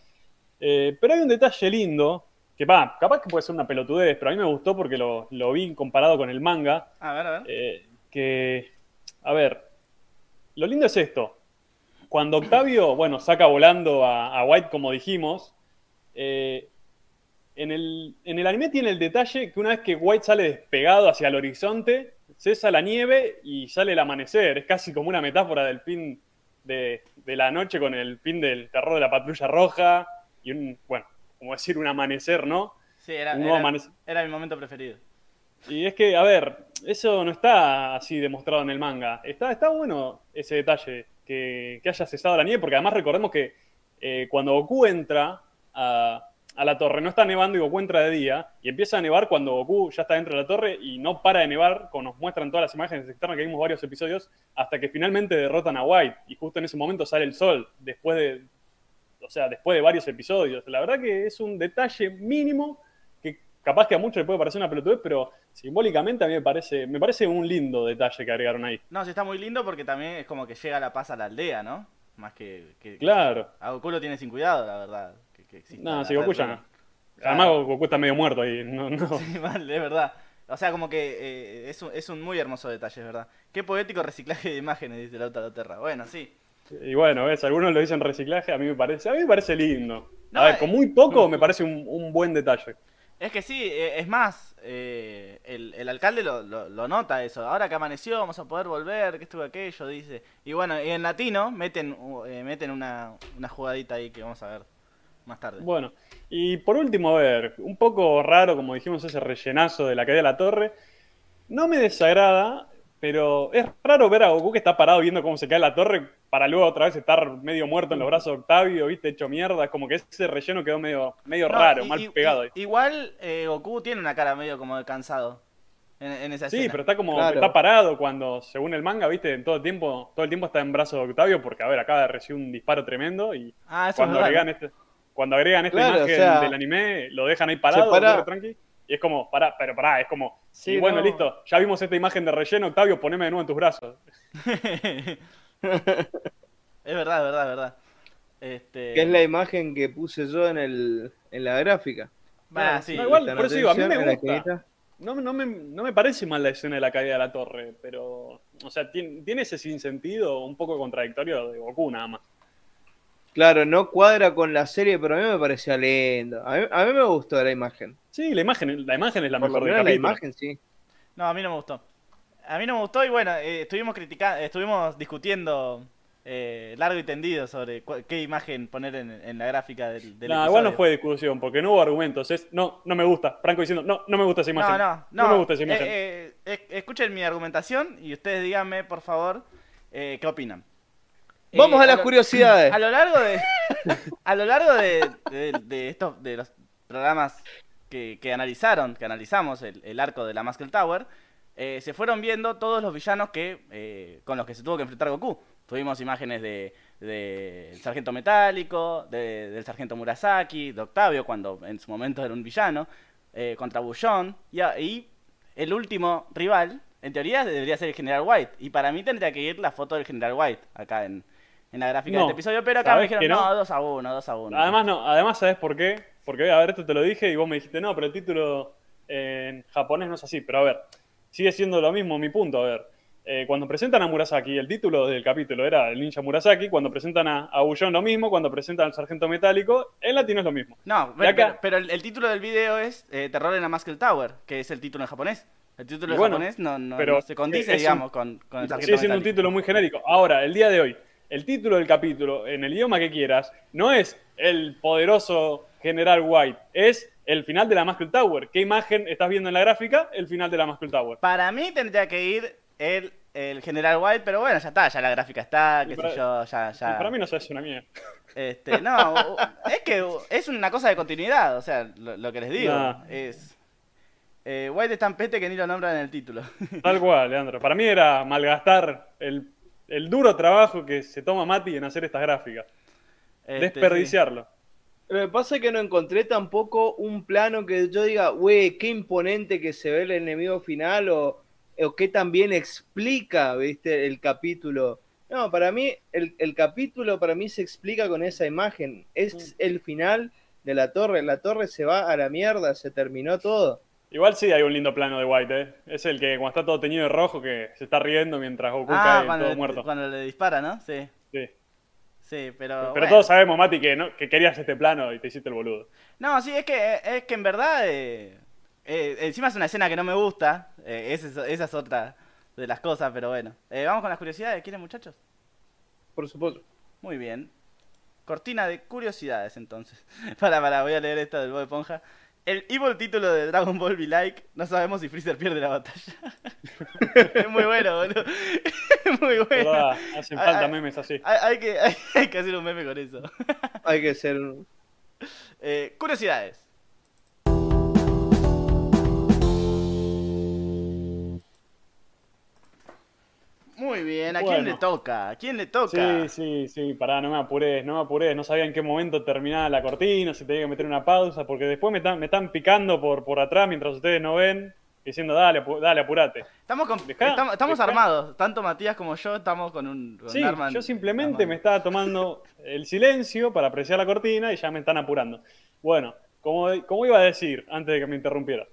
Eh, pero hay un detalle lindo, que va, capaz que puede ser una pelotudez, pero a mí me gustó porque lo, vi comparado con el manga. A ver, a ver. Eh, que, a ver, lo lindo es esto, cuando Octavio, bueno, saca volando a, White, como dijimos, eh, en, el, anime tiene el detalle que una vez que White sale despegado hacia el horizonte, cesa la nieve y sale el amanecer. Es casi como una metáfora del fin de, la noche con el fin del terror de la patrulla roja y un, bueno, como decir, un amanecer, ¿no? Sí, era, era mi momento preferido. Y es que, a ver, eso no está así demostrado en el manga. Está, está bueno ese detalle que, haya cesado la nieve, porque además recordemos que eh, cuando Goku entra a, la torre, no está nevando y Goku entra de día, y empieza a nevar cuando Goku ya está dentro de la torre y no para de nevar, como nos muestran todas las imágenes externas que vimos varios episodios, hasta que finalmente derrotan a White, y justo en ese momento sale el sol, después de, sea, después de varios episodios. La verdad que es un detalle mínimo que capaz que a muchos le puede parecer una pelotudez, pero simbólicamente a mí me parece, me parece un lindo detalle que agregaron ahí. No, sí está muy lindo porque también es como que llega la paz a la aldea, ¿no? Más que... claro. A Goku lo tiene sin cuidado, la verdad. no, si Goku ya no. Además Goku está medio muerto ahí. No, no. Sí, mal, es verdad. O sea, como que eh, es, un, es un muy hermoso detalle, es verdad. Qué poético reciclaje de imágenes, dice la otra Terra. Bueno, sí. Y bueno, ves, algunos lo dicen reciclaje, a mí me parece, a mí me parece lindo. a ver, con muy poco me parece un, un buen detalle. Es que sí, eh, es más, eh, el, alcalde lo, nota eso. Ahora que amaneció, vamos a poder volver, que estuvo aquello, dice. Y bueno, y en latino meten, eh, meten una, una jugadita ahí que vamos a ver más tarde. Bueno, y por último, a ver, un poco raro, como dijimos, ese rellenazo de la caída de la torre. No me desagrada, pero es raro ver a Goku que está parado viendo cómo se cae la torre para luego otra vez estar medio muerto en los brazos de Octavio, viste, hecho mierda. Es como que ese relleno quedó medio, medio raro, mal pegado. ahí. igual eh, Goku tiene una cara medio como de cansado. En, esa sí, pero está como está parado cuando, según el manga, viste, en todo el tiempo, todo el tiempo está en brazos de Octavio, porque a ver, acaba de recibir un disparo tremendo y ah, cuando, agregan este, cuando agregan esta imagen del anime, lo dejan ahí parado, tranqui. Y es como, pará, pero pará, es como, sí, bueno, listo, ya vimos esta imagen de relleno, Octavio, poneme de nuevo en tus brazos. es verdad, es verdad, es verdad. Este... Que es la imagen que puse yo en, el, en la gráfica. Ah, sí. igual, por eso digo, a mí me gusta. No, no, me, no me parece mal la escena de la caída de la torre, pero, o sea, tiene, tiene ese sinsentido un poco contradictorio de Goku nada más. Claro, no cuadra con la serie, pero a mí me parecía lindo. A mí, me gustó la imagen. Sí, la imagen, la imagen es la mejor del La imagen, sí. No, a mí no me gustó. A mí no me gustó y bueno, eh, estuvimos criticando, estuvimos discutiendo eh, largo y tendido sobre qué imagen poner en, la gráfica del, del no, igual no fue discusión, porque no hubo argumentos. Es, no, no me gusta. Franco diciendo, no, no me gusta esa imagen. No, no, no. me gusta esa imagen. Eh, escuchen mi argumentación y ustedes díganme, por favor, qué opinan. Vamos a, las curiosidades. A lo largo de, a lo largo de, de, estos, de los programas que, que, analizaron, que analizamos el, el arco de la Muscle Tower, eh, se fueron viendo todos los villanos que eh, con los que se tuvo que enfrentar Goku. Tuvimos imágenes de, del Sargento Metálico, del Sargento Murasaki, de Octavio, cuando en su momento era un villano, eh, contra Bullón, y, el último rival, en teoría debería ser el General White, y para mí tendría que ir la foto del General White acá en, la gráfica de este episodio, pero acá me dijeron, no, 2 a 1, 2 a 1. Además, no, además, ¿sabes por qué? Porque, a ver, esto te lo dije y vos me dijiste, no, pero el título en japonés no es así, pero a ver, sigue siendo lo mismo mi punto. A ver, eh, cuando presentan a Murasaki, el título del capítulo era el ninja Murasaki, cuando presentan a, a lo mismo, cuando presentan al sargento metálico, en latino es lo mismo. No, pero, acá- pero el, el título del video es eh, Terror en la Muscle Tower, que es el título en japonés. El título en bueno, japonés no, no- pero no se condice, es un- digamos, con, con el sargento Sigue siendo un metálico. título muy genérico. Ahora, el día de hoy, el título del capítulo, en el idioma que quieras, no es el poderoso General White, es el final de la Muscle Tower. ¿Qué imagen estás viendo en la gráfica? El final de la Muscle Tower. Para mí tendría que ir el, el General White, pero bueno, ya está, ya la gráfica está, qué Y sé para- yo, ya, ya. Para mí no se hace una mierda. Este, no, es que es una cosa de continuidad, o sea, lo, lo que les digo es... Eh, White es tan pete que ni lo nombran en el título. Tal cual, Leandro. Para mí era malgastar el, el duro trabajo que se toma Mati en hacer estas gráficas. Este, Desperdiciarlo. Lo que pasa es que no encontré tampoco un plano que yo diga, güey, qué imponente que se ve el enemigo final o, o qué también explica, viste, el capítulo. No, para mí, el, el capítulo para mí se explica con esa imagen. Es el final de la torre. La torre se va a la mierda, se terminó todo. Igual sí hay un lindo plano de White, ¿eh? Es el que cuando está todo teñido de rojo que se está riendo mientras Goku Ah, cae cuando todo le, muerto. cuando le dispara, ¿no? Sí, Sí. sí, pero... Pero bueno. todos sabemos, Mati, que, no, que querías este plano y te hiciste el boludo. No, sí, es que, es que en verdad, eh, eh, encima es una escena que no me gusta, eh, esa, es, esa es otra de las cosas, pero bueno. Eh, Vamos con las curiosidades, ¿quieren muchachos? Por supuesto. Muy bien. Cortina de curiosidades entonces. para, para, voy a leer esta del Bob Esponja. El evil título de Dragon Ball Be Like, no sabemos si Freezer pierde la batalla. es muy bueno, boludo. Es muy bueno. ¿Verdad? Hacen Ah, falta ah. memes así. Hay, hay que, hay, hay que hacer un meme con eso. Hay que ser... un- Eh, curiosidades. Muy bien, ¿a quién le toca? ¿A quién le toca? Sí, sí, sí, pará, no me apures, no me apures, no sabía en qué momento terminaba la cortina, si tenía que meter una pausa, porque después me están, me están picando por, por atrás mientras ustedes no ven, diciendo, dale, dale, apurate. Estamos, con- Dejá, estamos, estamos dejá. armados, tanto Matías como yo estamos con un, con Sí, yo simplemente me estaba tomando el silencio para apreciar la cortina y ya me están apurando. Bueno, como, como iba a decir antes de que me interrumpiera,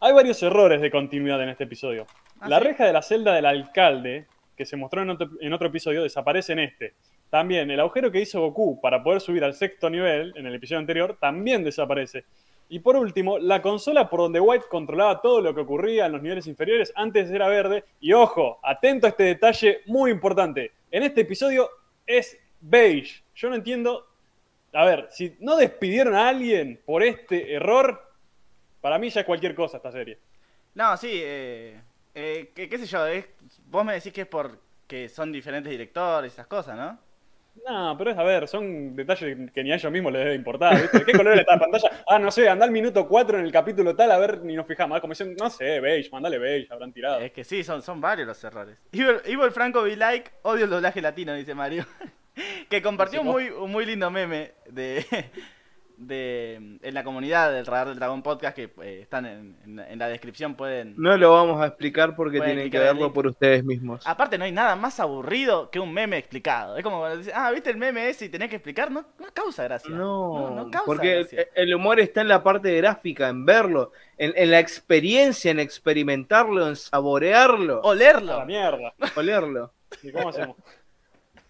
hay varios errores de continuidad en este episodio. ¿Ah, la sí? reja de la celda del alcalde, que se mostró en otro, en otro episodio, desaparece en este. También el agujero que hizo Goku para poder subir al sexto nivel en el episodio anterior también desaparece. Y por último, la consola por donde White controlaba todo lo que ocurría en los niveles inferiores antes era verde. Y ojo, atento a este detalle muy importante. En este episodio es beige. Yo no entiendo. A ver, si no despidieron a alguien por este error, para mí ya es cualquier cosa esta serie. No, sí, eh, eh, qué, qué sé yo, es- vos me decís que es porque son diferentes directores y esas cosas, ¿no? No, pero es, a ver, son detalles que ni a ellos mismos les debe importar, ¿viste? ¿Qué color está la pantalla? Ah, no sé, anda al minuto 4 en el capítulo tal, a ver, ni nos fijamos. Ah, Como dicen, no sé, beige, mandale beige, habrán tirado. Es que sí, son, son varios los errores. Evil, Evil Franco Be Like, odio el doblaje latino, dice Mario. que compartió un muy, un muy lindo meme de, de en la comunidad del Radar del Dragón Podcast, que eh, están en, en- en la descripción, pueden... No lo vamos a explicar porque tienen que el verlo por ustedes mismos. Aparte no hay nada más aburrido que un meme explicado. Es como cuando ah, ¿viste el meme ese y tenés que explicar? No, no causa gracia. No, no, causa porque el, gracia. el humor está en la parte gráfica, en verlo, en, en la experiencia, en experimentarlo, en saborearlo, O A leerlo. la mierda. olerlo. ¿Y cómo hacemos?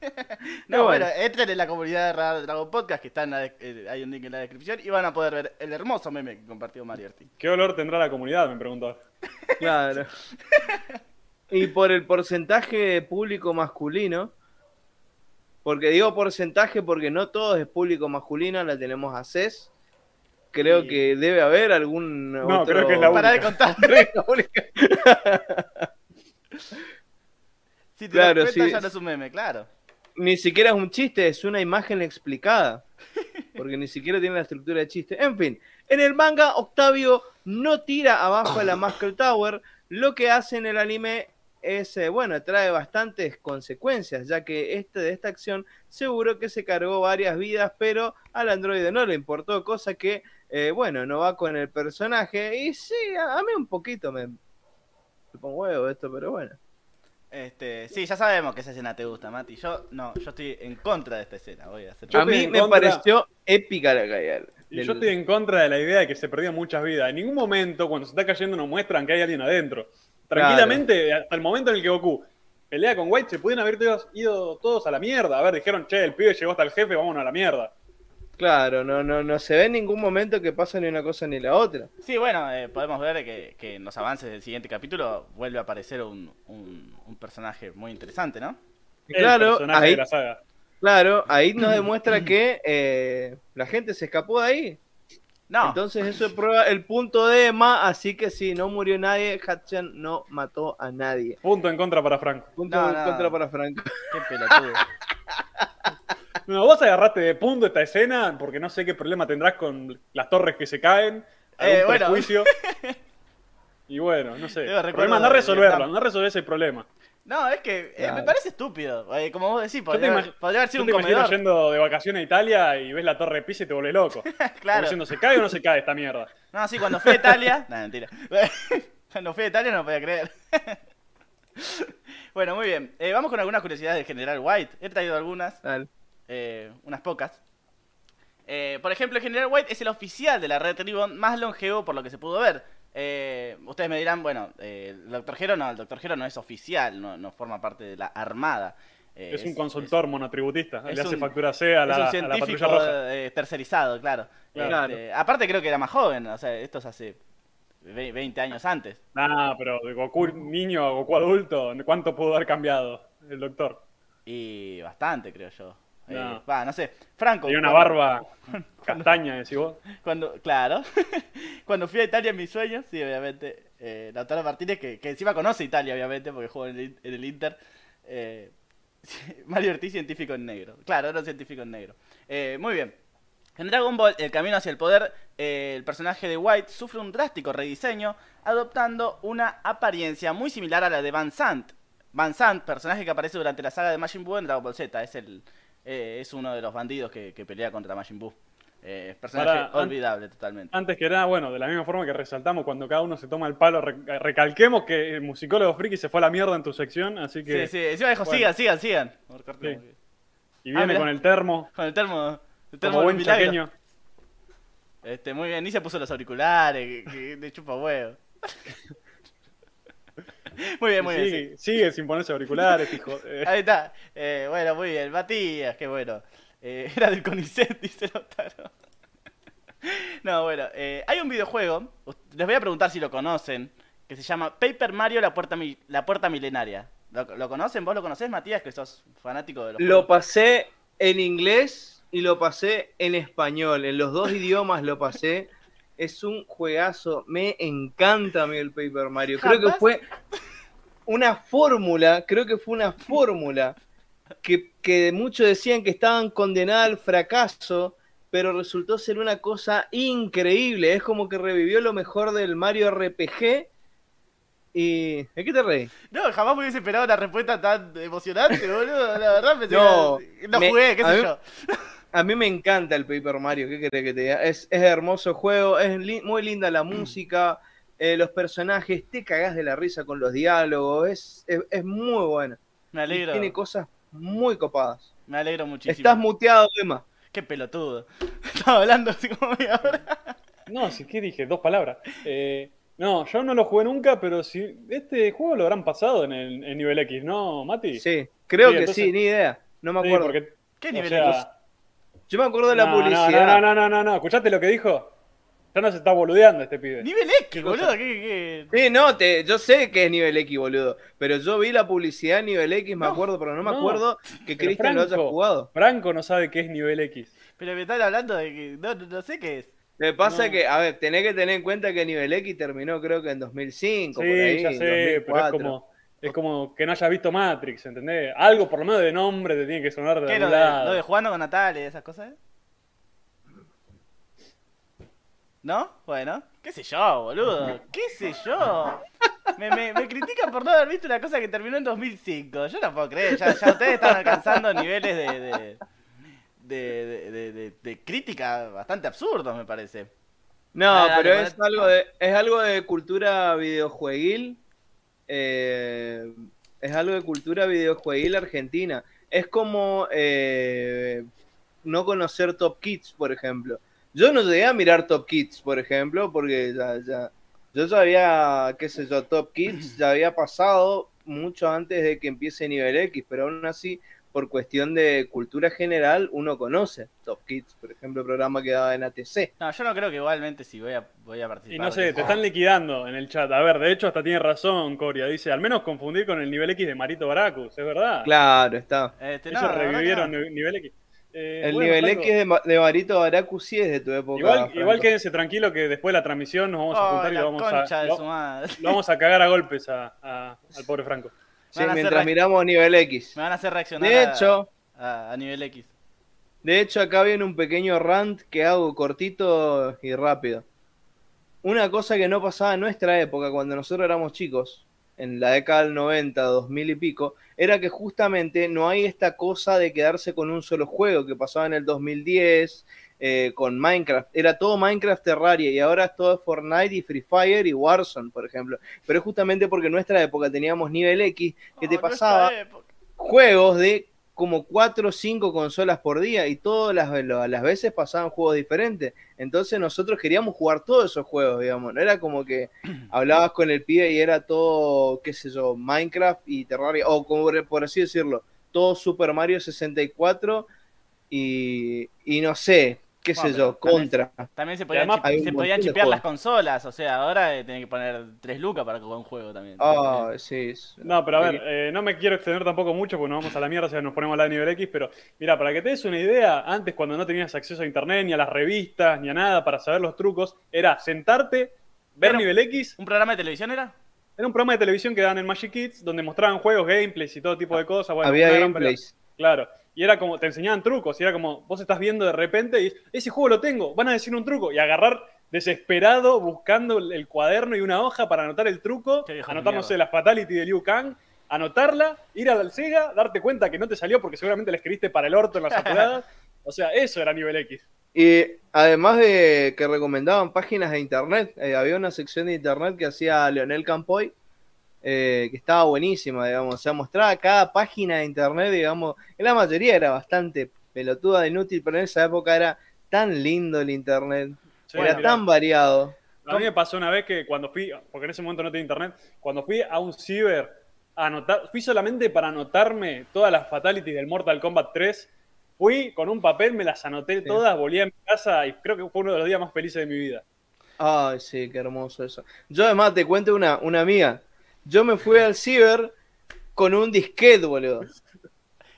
No, bueno. entren en la comunidad de Radar del Dragón Podcast, que está en la de- eh, hay un link en la descripción, y van a poder ver el hermoso meme que compartió Mario Ortiz. ¿Qué olor tendrá la comunidad? Me pregunto. Claro. Y por el porcentaje de público masculino, porque digo porcentaje porque no todo es público masculino, la tenemos a CES. Creo que debe haber algún No, otro... creo que es la Pará de única. contar. Si te Claro, das cuenta, sí. ya no es un meme, claro. Ni siquiera es un chiste, es una imagen explicada. Porque ni siquiera tiene la estructura de chiste. En fin, en el manga, Octavio no tira abajo de la Muscle Tower. Lo que hace en el anime es, eh, bueno, trae bastantes consecuencias, ya que este de esta acción seguro que se cargó varias vidas, pero al androide no le importó, cosa que, eh, bueno, no va con el personaje. Y sí, a, a mí un poquito me, me pongo huevo esto, pero bueno. Este, sí, ya sabemos que esa escena te gusta, Mati. Yo no, yo estoy en contra de esta escena, voy a hacer. A mí me contra- pareció épica la caída. Y del- yo estoy en contra de la idea de que se perdían muchas vidas. En ningún momento, cuando se está cayendo, nos muestran que hay alguien adentro. Tranquilamente, hasta el momento en el que Goku pelea con White, se pudieron haber ido, ido todos a la mierda. A ver, dijeron, che, el pibe llegó hasta el jefe, vámonos a la mierda. Claro, no, no, no se ve en ningún momento que pasa ni una cosa ni la otra. Sí, bueno, eh, podemos ver que, que en los avances del siguiente capítulo vuelve a aparecer un, un, un personaje muy interesante, ¿no? Claro, ahí, de la saga. claro, ahí nos demuestra que eh, la gente se escapó de ahí. No, Entonces eso prueba el punto de Emma, así que si no murió nadie, Hatchan no mató a nadie. Punto en contra para Franco. Punto No, en no. contra para Franco. qué pelotudo. No, vos agarraste de punto esta escena porque no sé qué problema tendrás con las torres que se caen, algún Eh, bueno. prejuicio. Y bueno, no sé. Recuerdo Problema, de resolverlo, a resolver ese problema. No, es que eh, me parece estúpido. Eh, como vos decís, podría, podría haber sido te un comedor. yendo de vacaciones a Italia y ves la torre de Pisa y te vuelves loco. Como Claro. diciendo, ¿se cae o no se cae esta mierda? No, sí, cuando fui a Italia. no, mentira. cuando fui a Italia no lo podía creer. bueno, muy bien. Eh, vamos con algunas curiosidades del General White. He traído algunas, Dale. Eh, unas pocas. Eh, por ejemplo, el General White es el oficial de la red Ribbon más longevo por lo que se pudo ver. Eh, ustedes me dirán, bueno, eh, el Dr. Gero no, el Dr. Gero no es oficial, no, no forma parte de la Armada. Eh, es un consultor monotributista. es Le hace un- factura C a es la, un a la patrulla roja. tercerizado, claro. Claro. Este, aparte creo que era más joven, o sea, esto es hace ve- 20 años antes. Nah, pero de Goku niño a Goku adulto, ¿cuánto pudo haber cambiado el doctor? Y bastante, creo yo. Eh, No. Va, no sé. Franco. Tenía una cuando- barba castaña, decís vos. Cuando, claro. cuando fui a Italia en mis sueños, sí, obviamente. Eh, Lautaro Martínez, que, que encima conoce Italia, obviamente, porque jugó en el, en el Inter. Eh, Mario Ortiz, científico en negro. Claro, era un científico en negro. Eh, muy bien. En Dragon Ball, el camino hacia el poder, eh, el personaje de White sufre un drástico rediseño, adoptando una apariencia muy similar a la de Van Sant. Van Sant, personaje que aparece durante la saga de Majin Buu en Dragon Ball Z, es, el, eh, es uno de los bandidos que, que pelea contra Majin Buu. Eh, personaje Para- an- olvidable totalmente. Antes que nada, bueno, de la misma forma que resaltamos cuando cada uno se toma el palo, re- recalquemos que el musicólogo friki se fue a la mierda en tu sección, así que. Sí, sí, encima dijo, Bueno. sigan, sigan, sigan. Sí. Y Ah, viene mirá. con el termo, Con el termo, el termo como buen chaqueño. Este, muy bien, ni se puso los auriculares, que, que le chupa huevo. muy bien, muy bien. sí. Sigue, sigue sin ponerse auriculares, hijo. Eh, Ahí está. Eh, bueno, muy bien. Matías, qué bueno. Eh, era del CONICET, dice Lautaro. no, bueno. eh, hay un videojuego, les voy a preguntar si lo conocen, que se llama Paper Mario La Puerta, Mi- la puerta Milenaria. ¿Lo, lo conocen? ¿Vos lo conocés, Matías, que sos fanático de los Lo juegos? pasé en inglés y lo pasé en español. En los dos idiomas lo pasé. Es un juegazo. Me encanta a mí el Paper Mario. Creo que fue una fórmula. Creo que fue una fórmula que, que muchos decían que estaban condenadas al fracaso. Pero resultó ser una cosa increíble. Es como que revivió lo mejor del Mario RPG. ¿Y de qué te reí? No, jamás me hubiese esperado una respuesta tan emocionante, boludo. La verdad, pensé No, que- no me- jugué, qué sé mí- yo. A mí me encanta el Paper Mario, ¿qué querés que te diga? Es, es hermoso juego, es li- muy linda la música, eh, los personajes, te cagás de la risa con los diálogos, es, es, es muy bueno. Me Y alegro. Tiene cosas muy copadas. Me alegro muchísimo. Estás muteado, Emma. Qué pelotudo. Estaba hablando así como media hora. No, si qué dije, dos palabras. Eh, no, yo no lo jugué nunca, pero si este juego lo habrán pasado en el en nivel X, ¿no, Mati? Sí, creo Sí, que entonces- sí, ni idea. No me Sí, acuerdo. porque, ¿Qué o nivel sea, X? Yo me acuerdo de la no, publicidad. No, no, no, no, no, no, ¿escuchaste lo que dijo? Ya no se está boludeando este pibe. Nivel X, boludo. ¿Qué, qué? Sí, no, te, yo sé que es nivel X, boludo. Pero yo vi la publicidad nivel X, me No, acuerdo, pero no me no. acuerdo que Pero Cristian lo haya jugado. Franco no sabe qué es nivel X. Pero me están hablando de que. No, no, no sé qué es. Me pasa No. que, a ver, tenés que tener en cuenta que nivel X terminó creo que en 2005, Sí, por ahí, ya sé, pero es 2004. como, es como que no hayas visto Matrix, ¿entendés? Algo por lo menos de nombre te tiene que sonar de ¿Qué? algún Lo de, lado. lo de jugando con Natalia y esas cosas? ¿No? Bueno, qué sé yo, boludo. ¿Qué sé yo? Me, me, me critican por no haber visto una cosa que terminó en 2005. Yo no puedo creer. Ya, ya ustedes están alcanzando niveles de, de, de, de- de- de- de crítica bastante absurdos, me parece. No, Dale, dale, pero es algo de, es algo de cultura videojueguil. Eh, es algo de cultura videojueguil argentina. Es como eh, no conocer Top Kids, por ejemplo. Yo no llegué a mirar Top Kids, por ejemplo, porque ya, ya- Yo ya había, qué sé yo, Top Kids ya había pasado mucho antes de que empiece nivel X, pero aún así, por cuestión de cultura general, uno conoce Top Kids, por ejemplo, el programa que daba en ATC. No, yo no creo que igualmente si voy a, voy a participar. Y no sé, te están liquidando en el chat. A ver, de hecho, hasta tiene razón, Coria. Dice, al menos confundir con el nivel X de Marito Baracus, es verdad. Claro, está. Este, Ellos no, revivieron no. el nivel X. Eh, El bueno, nivel Franco, X de, Ma- de Marito Baracu sí es de tu época. Igual, igual quédense tranquilo que después de la transmisión nos vamos a Oh, juntar y lo vamos concha a, de lo, lo vamos a cagar a golpes a- a- al pobre Franco. Sí, a mientras miramos nivel X. Me van a hacer reaccionar De a- hecho, a, a nivel X. de hecho, acá viene un pequeño rant que hago cortito y rápido. Una cosa que no pasaba en nuestra época, cuando nosotros éramos chicos, en la década del 90, 2000 y pico, era que justamente no hay esta cosa de quedarse con un solo juego que pasaba en el 2010 eh, con Minecraft. Era todo Minecraft Terraria y ahora es todo Fortnite y Free Fire y Warzone, por ejemplo. Pero es justamente porque en nuestra época teníamos nivel X que te pasaba juegos de como 4 o 5 consolas por día y todas las, las veces pasaban juegos diferentes. Entonces nosotros queríamos jugar todos esos juegos, digamos. No era como que hablabas con el pibe y era todo, qué sé yo, Minecraft y Terraria, o como por así decirlo, todo Super Mario 64 y, y no sé, qué sé Bueno, yo, pero también- contra. También se podían, chip- se chipear las juegos. consolas. O sea, ahora tenés que poner 3 lucas para jugar un juego también. Ah, sí. No, pero a ver, eh, no me quiero extender tampoco mucho porque nos vamos a la mierda si nos ponemos a hablar de nivel X, pero mira, para que te des una idea, antes cuando no tenías acceso a internet, ni a las revistas, ni a nada para saber los trucos, era sentarte, ver Pero- nivel X, ¿Un programa de televisión era? era un programa de televisión que daban en Magic Kids donde mostraban juegos, gameplays y todo tipo de cosas. Bueno, Había gameplays. Claro. Y era como, te enseñaban trucos, y era como, vos estás viendo de repente y ese juego lo tengo, van a decir un truco, y agarrar desesperado buscando el cuaderno y una hoja para anotar el truco, anotar, no sé, la fatality de Liu Kang, anotarla, ir a la Sega, darte cuenta que no te salió porque seguramente la escribiste para el orto en las apuradas. O sea, eso era nivel X. Y además de que recomendaban páginas de internet, eh, había una sección de internet que hacía Leonel Campoy, eh, que estaba buenísima, digamos. O sea, mostraba cada página de internet, digamos. En la mayoría era bastante pelotuda, inútil, pero en esa época era tan lindo el internet. Sí, era tan variado. A mí me pasó una vez que cuando fui, porque en ese momento no tenía internet, cuando fui a un ciber a anotar, fui solamente para anotarme todas las fatalities del Mortal Kombat 3. Fui con un papel, me las anoté todas, volví a mi casa y creo que fue uno de los días más felices de mi vida. Ay, sí, qué hermoso eso. Yo además te cuento una, una amiga. Yo me fui al ciber con un disquete, boludo.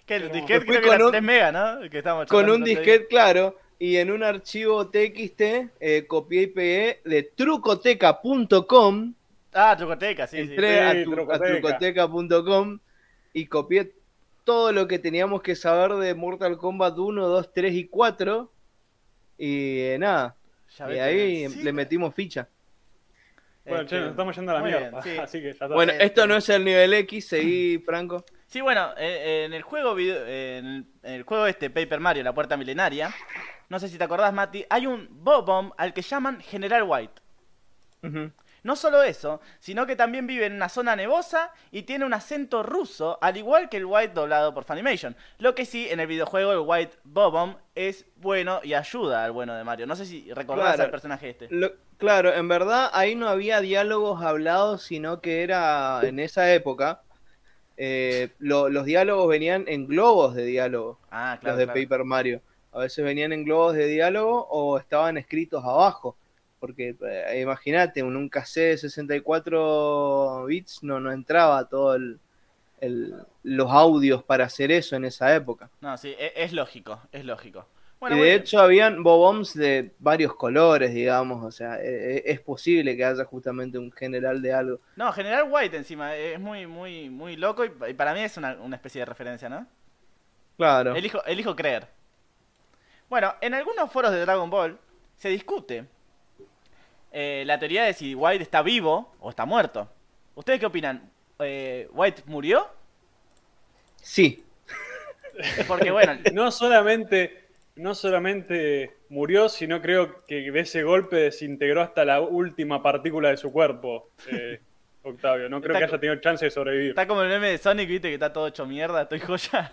Que el disquete creo que con era un- 3 megas, ¿no? Que Con un disquete, claro, y en un archivo TXT eh, copié y pegué de trucoteca.com, Ah, Trucoteca, sí, sí. entré Sí, a, tu- a Trucoteca. trucoteca.com y copié todo lo que teníamos que saber de Mortal Kombat 1, 2, 3 y 4 y eh, nada, Ya y ahí sí, le metimos ficha. Bueno, este, che, nos estamos yendo a la muy mierda. bien, sí. Así que ya está. Bueno, este- esto no es el nivel X, seguí Franco. Sí, bueno, eh, en el juego video- en el, en el juego este Paper Mario, la puerta milenaria, no sé si te acordás, Mati, hay un Bob-Bomb al que llaman General White. Ujú. No solo eso, sino que también vive en una zona nevosa y tiene un acento ruso, al igual que el White doblado por Funimation. Lo que sí, en el videojuego el White Bob-Bomb es bueno y ayuda al bueno de Mario. No sé si recordás Claro. al personaje este. Lo- claro, en verdad ahí no había diálogos hablados, sino que era en esa época. eh, lo- los diálogos venían en globos de diálogo, Ah, claro. los de claro. Paper Mario. A veces venían en globos de diálogo o estaban escritos abajo. Porque eh, imagínate, en un cassette de 64 bits no, no entraba todo el, el- los audios para hacer eso en esa época. No, sí, e- es, lógico, es lógico. Bueno, y de bien. hecho habían bobombs de varios colores, digamos, o sea, e- e- es posible que haya justamente un general de algo. No, General White encima, es muy, muy, muy loco y, y para mí es una, una especie de referencia, ¿no? Claro. Elijo, elijo creer. Bueno, en algunos foros de Dragon Ball se discute eh, la teoría de si White está vivo o está muerto. ¿Ustedes qué opinan? Eh, ¿White murió? Sí, Porque bueno, No solamente, no solamente murió, sino creo que de ese golpe desintegró hasta la última partícula de su cuerpo, eh, Octavio. No creo Está que haya tenido chance de sobrevivir. está como el meme de Sonic, viste, que está todo hecho mierda, estoy joya.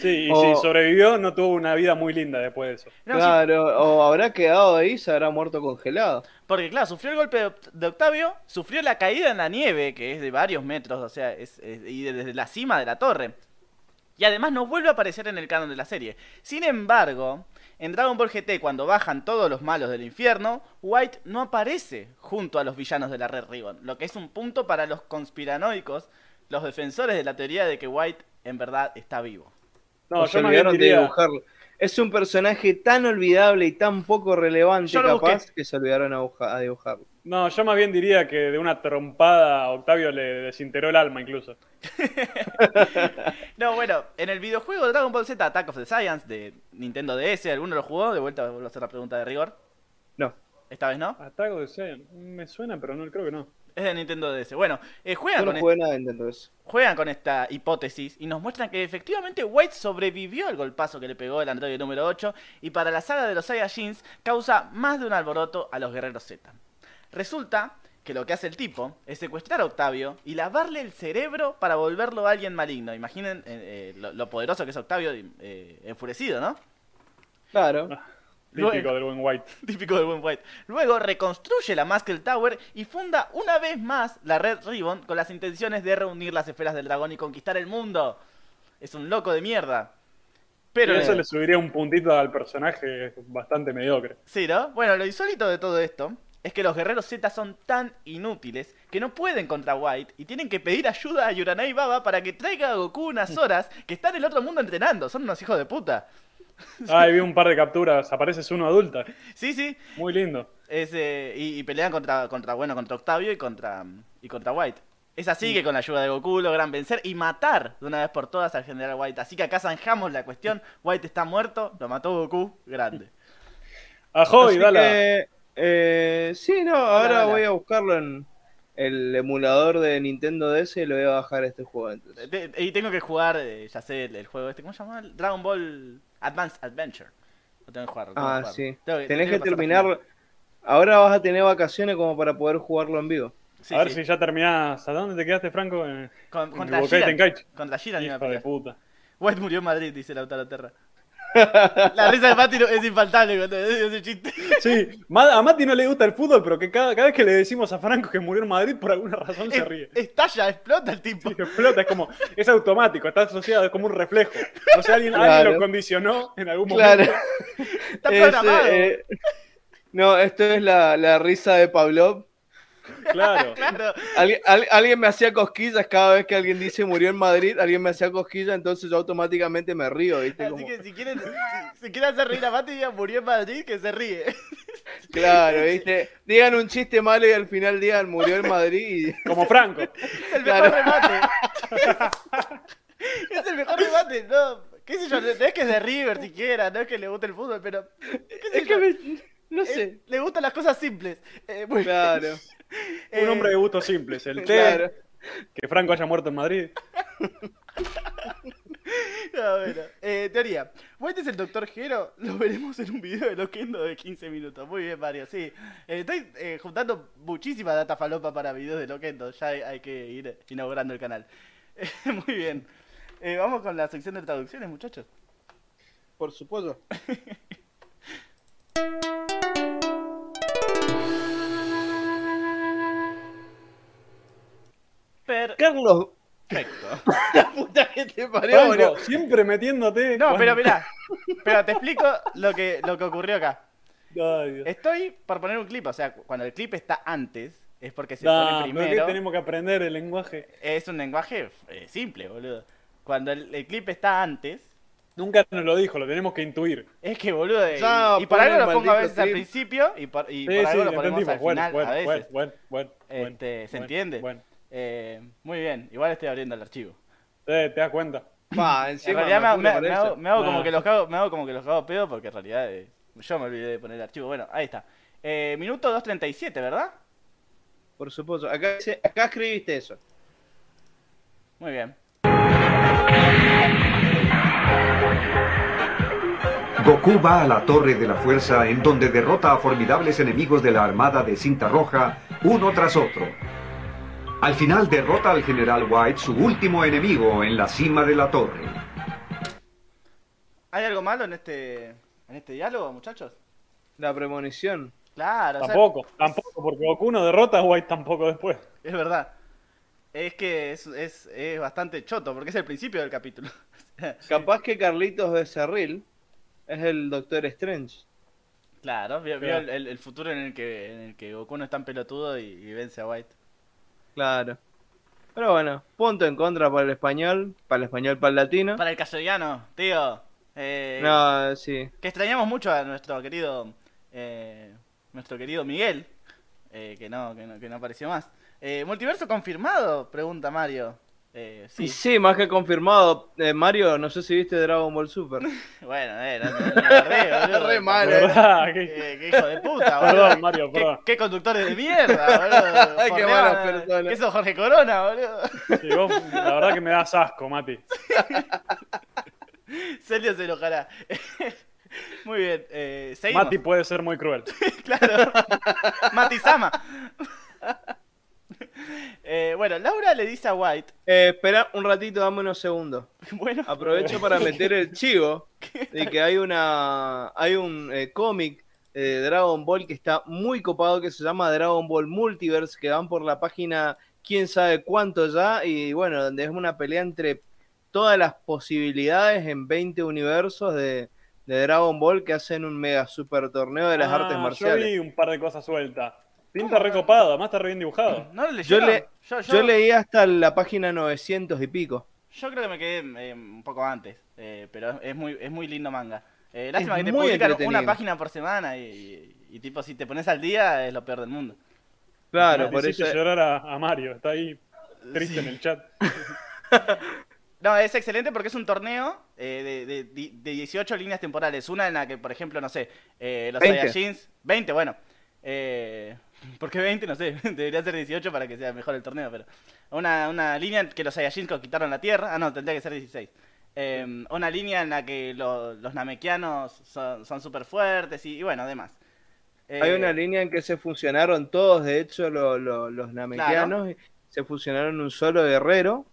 Sí, y O- si sobrevivió, no tuvo una vida muy linda después de eso. No, sí, claro, o habrá quedado ahí, se habrá muerto congelado. porque claro, sufrió el golpe de Oct- de Octavio, sufrió la caída en la nieve, que es de varios metros, o sea, es, es- y desde la cima de la torre. Y además no vuelve a aparecer en el canon de la serie. Sin embargo, en Dragon Ball GT, cuando bajan todos los malos del infierno, White no aparece junto a los villanos de la Red Ribbon, lo que es un punto para los conspiranoicos, los defensores de la teoría de que White en verdad está vivo. No, O se yo más bien olvidaron de dibujarlo. Es un personaje tan olvidable y tan poco relevante, capaz, busqué. que se olvidaron a, a dibujarlo. no, yo más bien diría que de una trompada a Octavio le desintegró el alma incluso. No, bueno, en el videojuego Dragon Ball Z Attack of the Science de Nintendo DS, ¿alguno lo jugó? De vuelta vuelvo a hacer la pregunta de rigor. No. Esta vez no. Attack of the Saiyan, me suena, pero no creo que no. Es de Nintendo DS. Bueno, eh, juegan, Yo no con jugué nada de Nintendo eso. juegan con esta hipótesis y nos muestran que efectivamente White sobrevivió al golpazo que le pegó el androide número 8 y para la saga de los Saiyajins causa más de un alboroto a los guerreros Z. Resulta que lo que hace el tipo es secuestrar a Octavio y lavarle el cerebro para volverlo a alguien maligno. Imaginen eh, eh, lo, lo poderoso que es Octavio eh, enfurecido, ¿no? Claro. Típico Luego- del buen White. Típico del buen White. Luego reconstruye la Muscle Tower y funda una vez más la Red Ribbon con las intenciones de reunir las esferas del dragón y conquistar el mundo. Es un loco de mierda. Pero eso le subiría un puntito al personaje bastante mediocre. Sí, ¿no? Bueno, lo insólito de todo esto es que los guerreros Z son tan inútiles que no pueden contra White y tienen que pedir ayuda a Yuranai Baba para que traiga a Goku unas horas que está en el otro mundo entrenando. Son unos hijos de puta. Ah, y vi un par de capturas, aparece uno adulta. Sí, sí. Muy lindo. Es, eh, y, y pelean contra, contra, bueno, contra Octavio y contra, y contra White. Es así que con la ayuda de Goku logran vencer y matar de una vez por todas al general White. Así que acá zanjamos la cuestión. White está muerto, lo mató Goku, grande. Ajoy, que, eh, sí, no, ahora dala. voy a buscarlo en el emulador de Nintendo DS y lo voy a bajar este juego. entonces. Y tengo que jugar, eh, ya sé, el, el juego este, ¿cómo se llama? Dragon Ball Advanced Adventure. Lo tengo que jugar. lo tengo Ah, que jugar. sí. Tengo Tenés tengo que pasar terminar. Ahora vas a tener vacaciones como para poder jugarlo en vivo. Sí, a ver sí. si ya terminás. ¿A dónde te quedaste, Franco? En, Con- en contra. Tenkaichi. Contra Jiran iba a Hijo de puta. White murió en Madrid, dice Lautaro Terra. La risa de Mati no- es infaltable cuando dice ese chiste. Sí, a Mati no le gusta el fútbol, pero que cada, cada vez que le decimos a Franco que murió en Madrid, por alguna razón se ríe. Estalla, explota el tipo. Sí, explota, es como, es automático, está asociado, es como un reflejo. No sé, alguien, Claro. alguien lo condicionó en algún Claro. momento. Está Es, programado. eh, no, esto es la, la risa de Pavlov. Claro. Claro. Alguien, al- alguien me hacía cosquillas cada vez que alguien dice murió en Madrid, alguien me hacía cosquillas, entonces yo automáticamente me río, ¿viste? Así Como- que si quieren, si, si quieren hacer reír a Mati, digan murió en Madrid, que se ríe. Claro, ¿viste? Digan un chiste malo y al final digan murió en Madrid y... Como Franco. Es el mejor Claro. remate. es el mejor remate, no. ¿Qué sé yo? No es que es de River siquiera, no es que le guste el fútbol, pero. ¿qué sé Es yo? que me- no Eh, sé. le gustan las cosas simples. Eh, muy- Claro, Un hombre de gustos simples. El té, claro. que Franco haya muerto en Madrid. No, bueno. Eh, teoría. White es el Doctor Gero. Lo veremos en un video de Loquendo de 15 minutos. Muy bien, Mario. Sí. Eh, estoy eh, juntando muchísima data falopa para videos de Loquendo. Ya hay, hay que ir inaugurando el canal. Eh, muy bien. Eh, vamos con la sección de traducciones, muchachos. Por supuesto. Perfecto. Carlos, la puta que te parió, boludo. Franco, siempre metiéndote. No, pero mirá. Pero te explico lo que, lo que ocurrió acá. Ay, Dios. Estoy por poner un clip. O sea, cuando el clip está antes, es porque se Nah, pone pero que primero. tenemos que aprender el lenguaje. Es un lenguaje eh, simple, boludo. Cuando el, el clip está antes, Nunca nos lo dijo, lo tenemos que intuir. es que, boludo, y, Ya, y por algo lo pongo a veces al clip. principio y por, y Sí, por sí, algo lo ponemos entendimos. al Bueno, final bueno, a veces. bueno, bueno, bueno, Este, ¿se bueno, entiende? bueno. Eh, muy bien, igual estoy abriendo el archivo. Eh, ¿Te das cuenta? Pa, En realidad me, hago, me hago como que los cago, me hago como que los cago pedo porque en realidad eh, yo me olvidé de poner el archivo. Bueno, ahí está. Eh, minuto 2.37, ¿verdad? Por supuesto. Acá, acá escribiste eso. Muy bien. Goku va a la Torre de la Fuerza en donde derrota a formidables enemigos de la Armada de Cinta Roja, uno tras otro. Al final derrota al General White, su último enemigo, en la cima de la torre. ¿Hay algo malo en este, en este diálogo, muchachos? La premonición. Claro, o sea, Tampoco, tampoco, porque Goku no derrota a White tampoco después. es verdad. Es que es, es, es bastante choto, porque es el principio del capítulo. Capaz que Carlitos Becerril es el Doctor Strange. claro, vio, el, el- el futuro en el que, en el que Goku no es tan pelotudo y, y vence a White. Claro. Pero bueno, punto en contra para el español, para el español, para el latino. Para el castellano, tío. eh, No, sí. Que extrañamos mucho a nuestro querido eh, nuestro querido Miguel, eh, que, no, que no que no apareció más. Eh, ¿Multiverso confirmado? Pregunta Mario. Eh, Sí. sí. más que confirmado. Eh, Mario, no sé si viste Dragon Ball Super. Bueno, eh, no, no, no me agarré, boludo. Re mal, ¿Verdad? Qué, Qué- qué hijo de puta, boludo. Perdón, Mario, ¿Qué, perdón. qué conductores de mierda, boludo. Qué Por mala persona. ¿Qué sos Jorge Corona, boludo? Sí, vos, la verdad que me das asco, Mati. Celio se enojará. Muy bien, eh, seguimos. Mati puede ser muy cruel. Claro. Mati Sama. Eh, bueno, Laura le dice a White. Eh, espera un ratito, dame unos segundos. Bueno, Aprovecho para meter el chivo de que hay una hay un eh, cómic eh, de Dragon Ball que está muy copado que se llama Dragon Ball Multiverse que van por la página quién sabe cuánto ya y bueno, donde es una pelea entre todas las posibilidades en 20 universos de, de Dragon Ball que hacen un mega super torneo de las Ah, artes Yo marciales. vi un par de cosas sueltas. Pinta recopado, además está re bien dibujado. ¿no lo Yo, leyeron? le, yo, yo leí hasta la página 900 y pico. yo creo que me quedé eh, un poco antes, eh, pero es muy, es muy lindo manga. Eh, lástima Es que te muy publican entretenido. una página por semana y, y- y tipo si te pones al día es lo peor del mundo. Claro, por eso. llorar a, a Mario, está ahí triste Sí. en el chat. No, es excelente porque es un torneo eh, de, de- de 18 líneas temporales. Una en la que, por ejemplo, no sé, eh, los 20. Saiyajins. 20, bueno. Eh, ¿Por qué 20? No sé. Debería ser 18 para que sea mejor el torneo, pero. Una, una línea que los Saiyajins conquistaron la Tierra. Ah, no, tendría que ser 16. Eh, una línea en la que lo- los Namekianos son súper fuertes y, y bueno, además. Hay una línea en que se fusionaron todos, de hecho, lo- lo- los namekianos, se fusionaron un solo guerrero.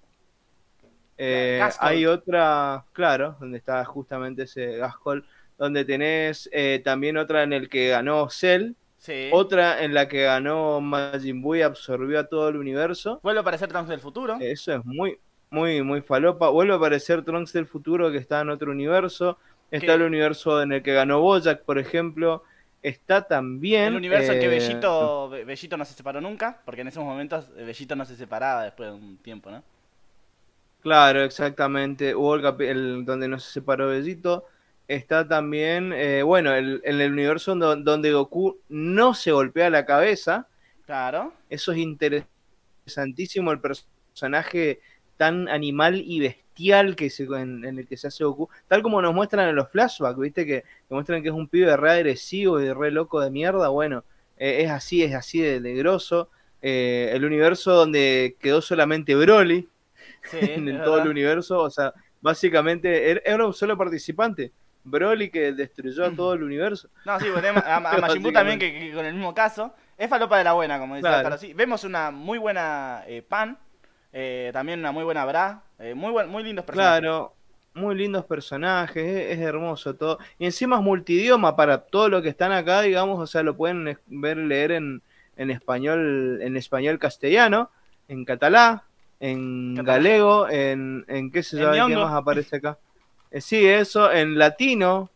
Eh, hay otra, claro, donde está justamente ese Gaskell, donde tenés eh, también otra en el que ganó Cell, Sí. otra en la que ganó Majin Buu y absorbió a todo el universo. Vuelve a aparecer Trunks del futuro. Eso es muy, muy, muy falopa. Vuelve a aparecer Trunks del futuro que está en otro universo. Está ¿Qué? el universo en el que ganó Bojack, por ejemplo. Está también. El universo en que eh, Bellito, Be- Bellito no se separó nunca, porque en esos momentos eh, Bellito no se separaba después de un tiempo, ¿no? Claro, exactamente. Hubo el, el- donde no se separó Bellito. Está también, eh, bueno, el- en el universo do- donde Goku no se golpea la cabeza. Claro. Eso es interesantísimo, el personaje tan animal y bestial que se, en, en el que se hace Goku. Tal como nos muestran en los flashbacks, ¿viste? Que, que muestran que es un pibe re agresivo y re loco de mierda. Bueno, eh, es así, es así de, de grosso. Eh, el universo donde quedó solamente Broly Sí, en todo el universo. O sea, básicamente era, era un solo participante. Broly que destruyó a todo el universo. No, sí, ponemos a, a Majin Buu también, que, que con el mismo caso. Es falopa de la buena, como dice Claro. Vemos una muy buena eh, Pan, eh, también una muy buena Bra, eh, muy, buen, muy lindos personajes. Claro, muy lindos personajes, es, es hermoso todo. Y encima es multidioma para todo lo que están acá, digamos, o sea, lo pueden ver, leer en, en español, en español castellano, en catalán, en Catalán. galego, en, en qué sé En yo, ¿qué más aparece acá? Eh, sí, eso, en latino,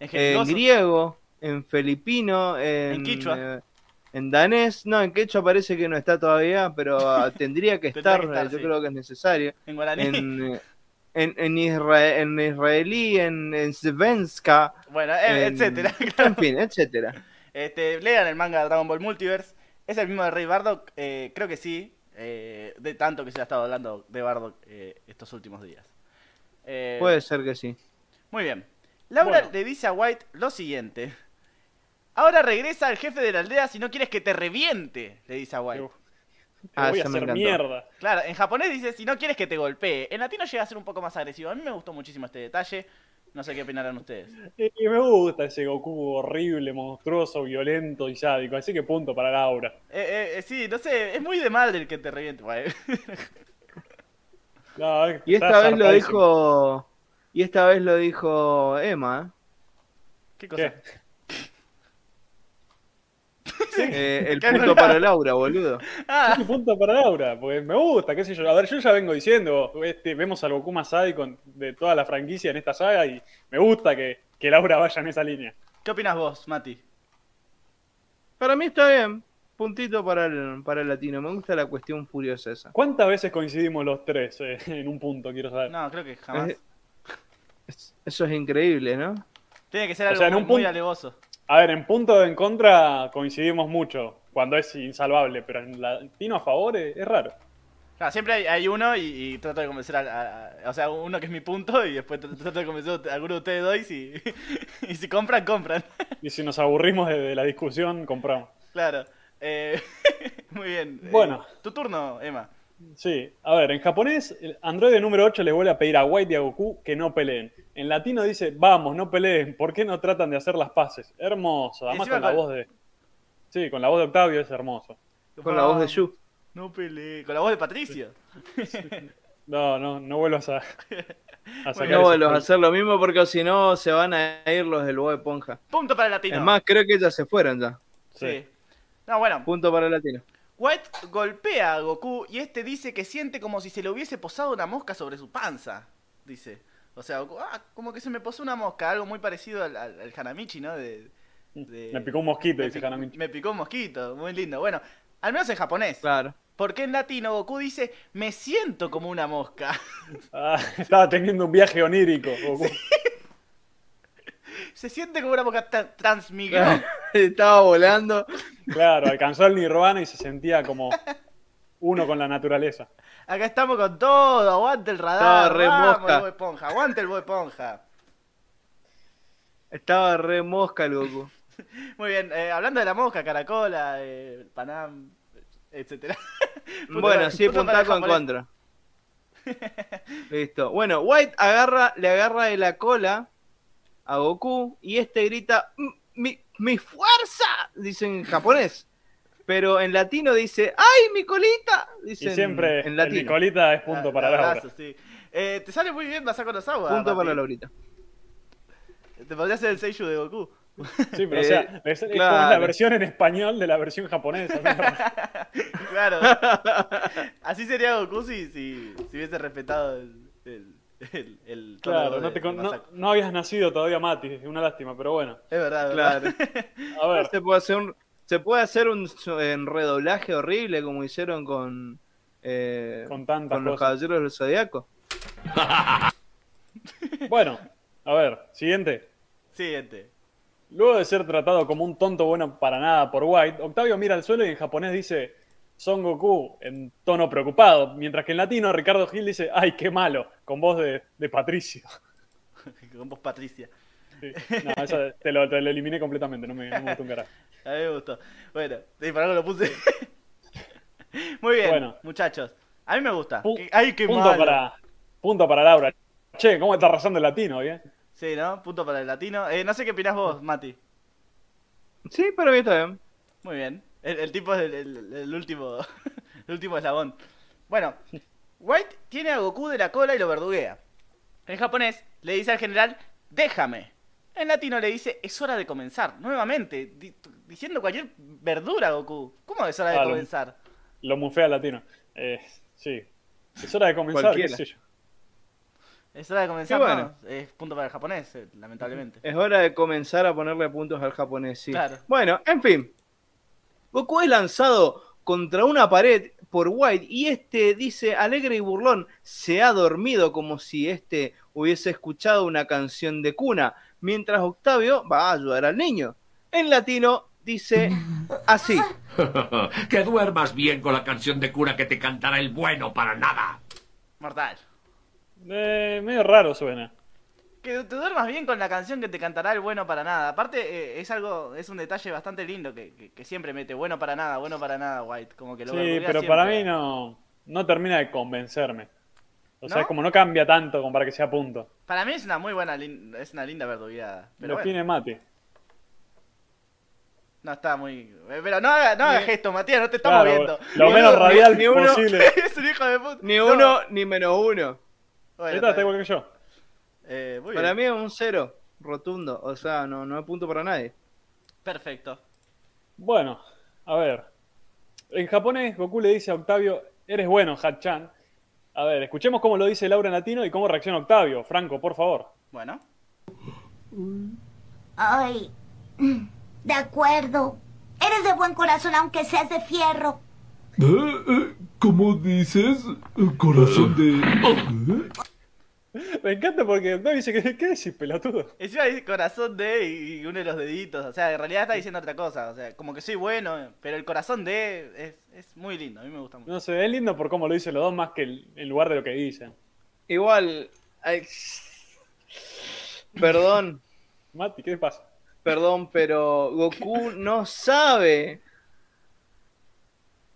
En griego, en filipino, en, En quichua. eh, en danés, no, en quechua parece que no está todavía, pero ah, tendría que estar, que estar, yo sí. creo que es necesario en guaraní. en, eh, en, en, isra- en israelí, en, en svenska, Bueno, en- etcétera. en fin, etcétera. Este, lean el manga de Dragon Ball Multiverse. ¿Es el mismo de Rey Bardock? Eh, creo que sí. eh, de tanto que se ha estado hablando de Bardock eh, estos últimos días. Eh, Puede ser que sí. Muy bien. Laura Bueno. le dice a White lo siguiente. Ahora regresa el jefe de la aldea si no quieres que te reviente, le dice a White. Uf, Te Ah, voy a hacer encantó. mierda. Claro, en japonés dice si no quieres que te golpee. En latino llega a ser un poco más agresivo. A mí me gustó muchísimo este detalle. No sé qué opinarán ustedes. Y me gusta ese Goku horrible, monstruoso, violento y sádico. Así que punto para Laura. Eh, eh, eh, sí, no sé, es muy de mal el que te reviente. No, Y esta vez lo dijo, Y esta vez lo dijo Emma. ¿Qué cosa? ¿Qué? eh, el ¿Qué punto no? para Laura, boludo. Ah, Un punto para Laura, porque me gusta, qué sé yo. A ver, yo ya vengo diciendo, este, vemos al Goku más sádico de toda la franquicia en esta saga y me gusta que, que Laura vaya en esa línea. ¿Qué opinas vos, Mati? Para mí está bien. Puntito para el, para el latino. Me gusta la cuestión furiosa esa. ¿Cuántas veces coincidimos los tres eh, en un punto, quiero saber? No, creo que jamás. Es- Eso es increíble, ¿no? Tiene que ser o algo sea, en muy, un muy punto- alevoso. A ver, en punto de en contra coincidimos mucho, cuando es insalvable, pero en latino a favor es, es raro. Claro, siempre hay, hay uno y, y trato de convencer a, a- a- O sea, uno que es mi punto y después tr- trato de convencer a alguno de ustedes dos y si, y si compran, compran. Y si nos aburrimos de, de la discusión, compramos. Claro. Eh, muy bien. Eh, Bueno. tu turno, Emma. Sí, a ver, en japonés, el androide número 8 le vuelve a pedir a White y a Goku que no peleen. En latino dice, vamos, no peleen, ¿por qué no tratan de hacer las paces? Hermoso, además con la voz de... Sí, con la voz de Octavio es hermoso. Con la voz de Yu. No peleé. Con la voz de Patricio. No, no, no vuelvas a, a sacar No vuelvas a hacer lo mismo porque si no se van a ir los del Bob Esponja. Punto para el latino. Es más, creo que ya se fueron ya. Sí. No, bueno. Punto para el latino. White golpea a Goku y este dice que siente como si se le hubiese posado una mosca sobre su panza. Dice. O sea, Goku, ah, como que se me posó una mosca, algo muy parecido al, al- al Hanamichi, ¿no? De, de- Me picó un mosquito, me dice pic- Hanamichi. Me picó un mosquito, muy lindo. Bueno, al menos en japonés. Claro. Porque en latino Goku dice, me siento como una mosca. Ah, estaba teniendo un viaje onírico. Goku. se siente como una mosca tra- transmigró. Estaba volando. Claro, alcanzó el nirvana y se sentía como uno con la naturaleza. Acá estamos con todo, aguante el radar. Estaba re vamos, mosca. el Bob Esponja, aguante el Bob Esponja. Estaba re mosca el Goku. Muy bien, eh, hablando de la mosca, caracola, eh, Panam, etcétera. Bueno, sí, puntaco en contra. Listo. Bueno, White agarra, le agarra de la cola a Goku y este grita "M- mi, mi fuerza, dice en japonés. Pero en latino dice, ¡ay, mi colita! Dice Y en- siempre en el latino. Nicolita es punto Ah, para abrazo, Laura. sí. Eh, te sale muy bien pasar con los aguas. Punto para Laurita. Te podría hacer el Seiyuu de Goku. Sí, pero Eh, o sea, es, es como la versión en español de la versión japonesa. claro. Así sería Goku si, si, si hubiese respetado el, el, el, el tono Claro, de- no, te con- de no, Masako. no habías nacido todavía Mati, es una lástima, pero bueno. Es verdad. Claro. A ver, Se puede hacer un, se puede hacer un redoblaje horrible como hicieron con, eh, Con tantas los cosas. caballeros del zodiaco. bueno, a ver, siguiente. Siguiente. Luego de ser tratado como un tonto bueno para nada por White, Octavio mira al suelo y en japonés dice Son Goku en tono preocupado, mientras que en latino Ricardo Gil dice ¡Ay, qué malo! con voz de, de Patricio. Con vos, Patricia. Sí. No, eso te lo, te lo eliminé completamente, no me, no me gustó un carajo. A mí me gustó. Bueno, y para algo lo puse. Muy bien, Bueno. muchachos. A mí me gusta. Ay, qué punto, malo. para, punto para Laura. Che, ¿cómo está arrasando el latino, bien? Sí, ¿no? Punto para el latino. Eh, no sé qué opinás vos, Mati. Sí, para mí está bien. Muy bien. El, el tipo es el, el- el último el último eslabón. Bueno, White tiene a Goku de la cola y lo verduguea. En japonés le dice al general, déjame. En latino le dice, es hora de comenzar. Nuevamente, di- diciendo cualquier verdura a Goku. ¿Cómo es hora de Ah, lo- comenzar? Lo mufea al latino. Eh, sí. Es hora de comenzar, qué sé yo. Es hora de comenzar, bueno. ¿no? Es punto para el japonés, eh, lamentablemente. Es hora de comenzar a ponerle puntos al japonés, sí. Claro. Bueno, en fin. Goku es lanzado contra una pared por White y este dice alegre y burlón, se ha dormido como si este hubiese escuchado una canción de cuna, mientras Octavio va a ayudar al niño. En latino dice así. que duermas bien con la canción de cura que te cantará el bueno para nada. Mortal. Eh, medio raro suena. Que te duermas bien con la canción que te cantará el bueno para nada. Aparte, eh, es algo, es un detalle bastante lindo que, que- que siempre mete bueno para nada, bueno para nada, White. Como que lo Sí, pero siempre. para mí no, no termina de convencerme. O sea, ¿No? es como no cambia tanto como para que sea punto. Para mí es una muy buena, es una linda verdugueada. Pero Lo bueno, tiene Mati. no está muy. eh, Pero no haga, no haga gestos, Matías, no te estamos Claro, viendo. lo Ni menos uno- radial ni uno- posible. es un hijo de puta. Ni No. uno ni menos uno. Bueno, está, está igual que yo. Eh, muy Para bien. mí es un cero, rotundo. O sea, no, no hay punto para nadie. Perfecto. Bueno, a ver. En japonés, Goku le dice a Octavio, eres bueno, Hachan. A ver, escuchemos cómo lo dice Laura en latino y cómo reacciona Octavio. Franco, por favor. Bueno. Ay, de acuerdo. Eres de buen corazón aunque seas de fierro. Eh, eh, ¿Cómo dices? Corazón de... Me encanta porque Octavio dice, que ¿qué decís, pelotudo? Encima dice corazón de y uno de los deditos. O sea, en realidad está diciendo otra cosa. O sea, como que soy bueno, pero el corazón de es, es muy lindo. A mí me gusta mucho. No sé, es lindo por cómo lo dicen los dos más que el- en lugar de lo que dicen. Igual. ay, Perdón, Mati, ¿qué te pasa? perdón, pero Goku no sabe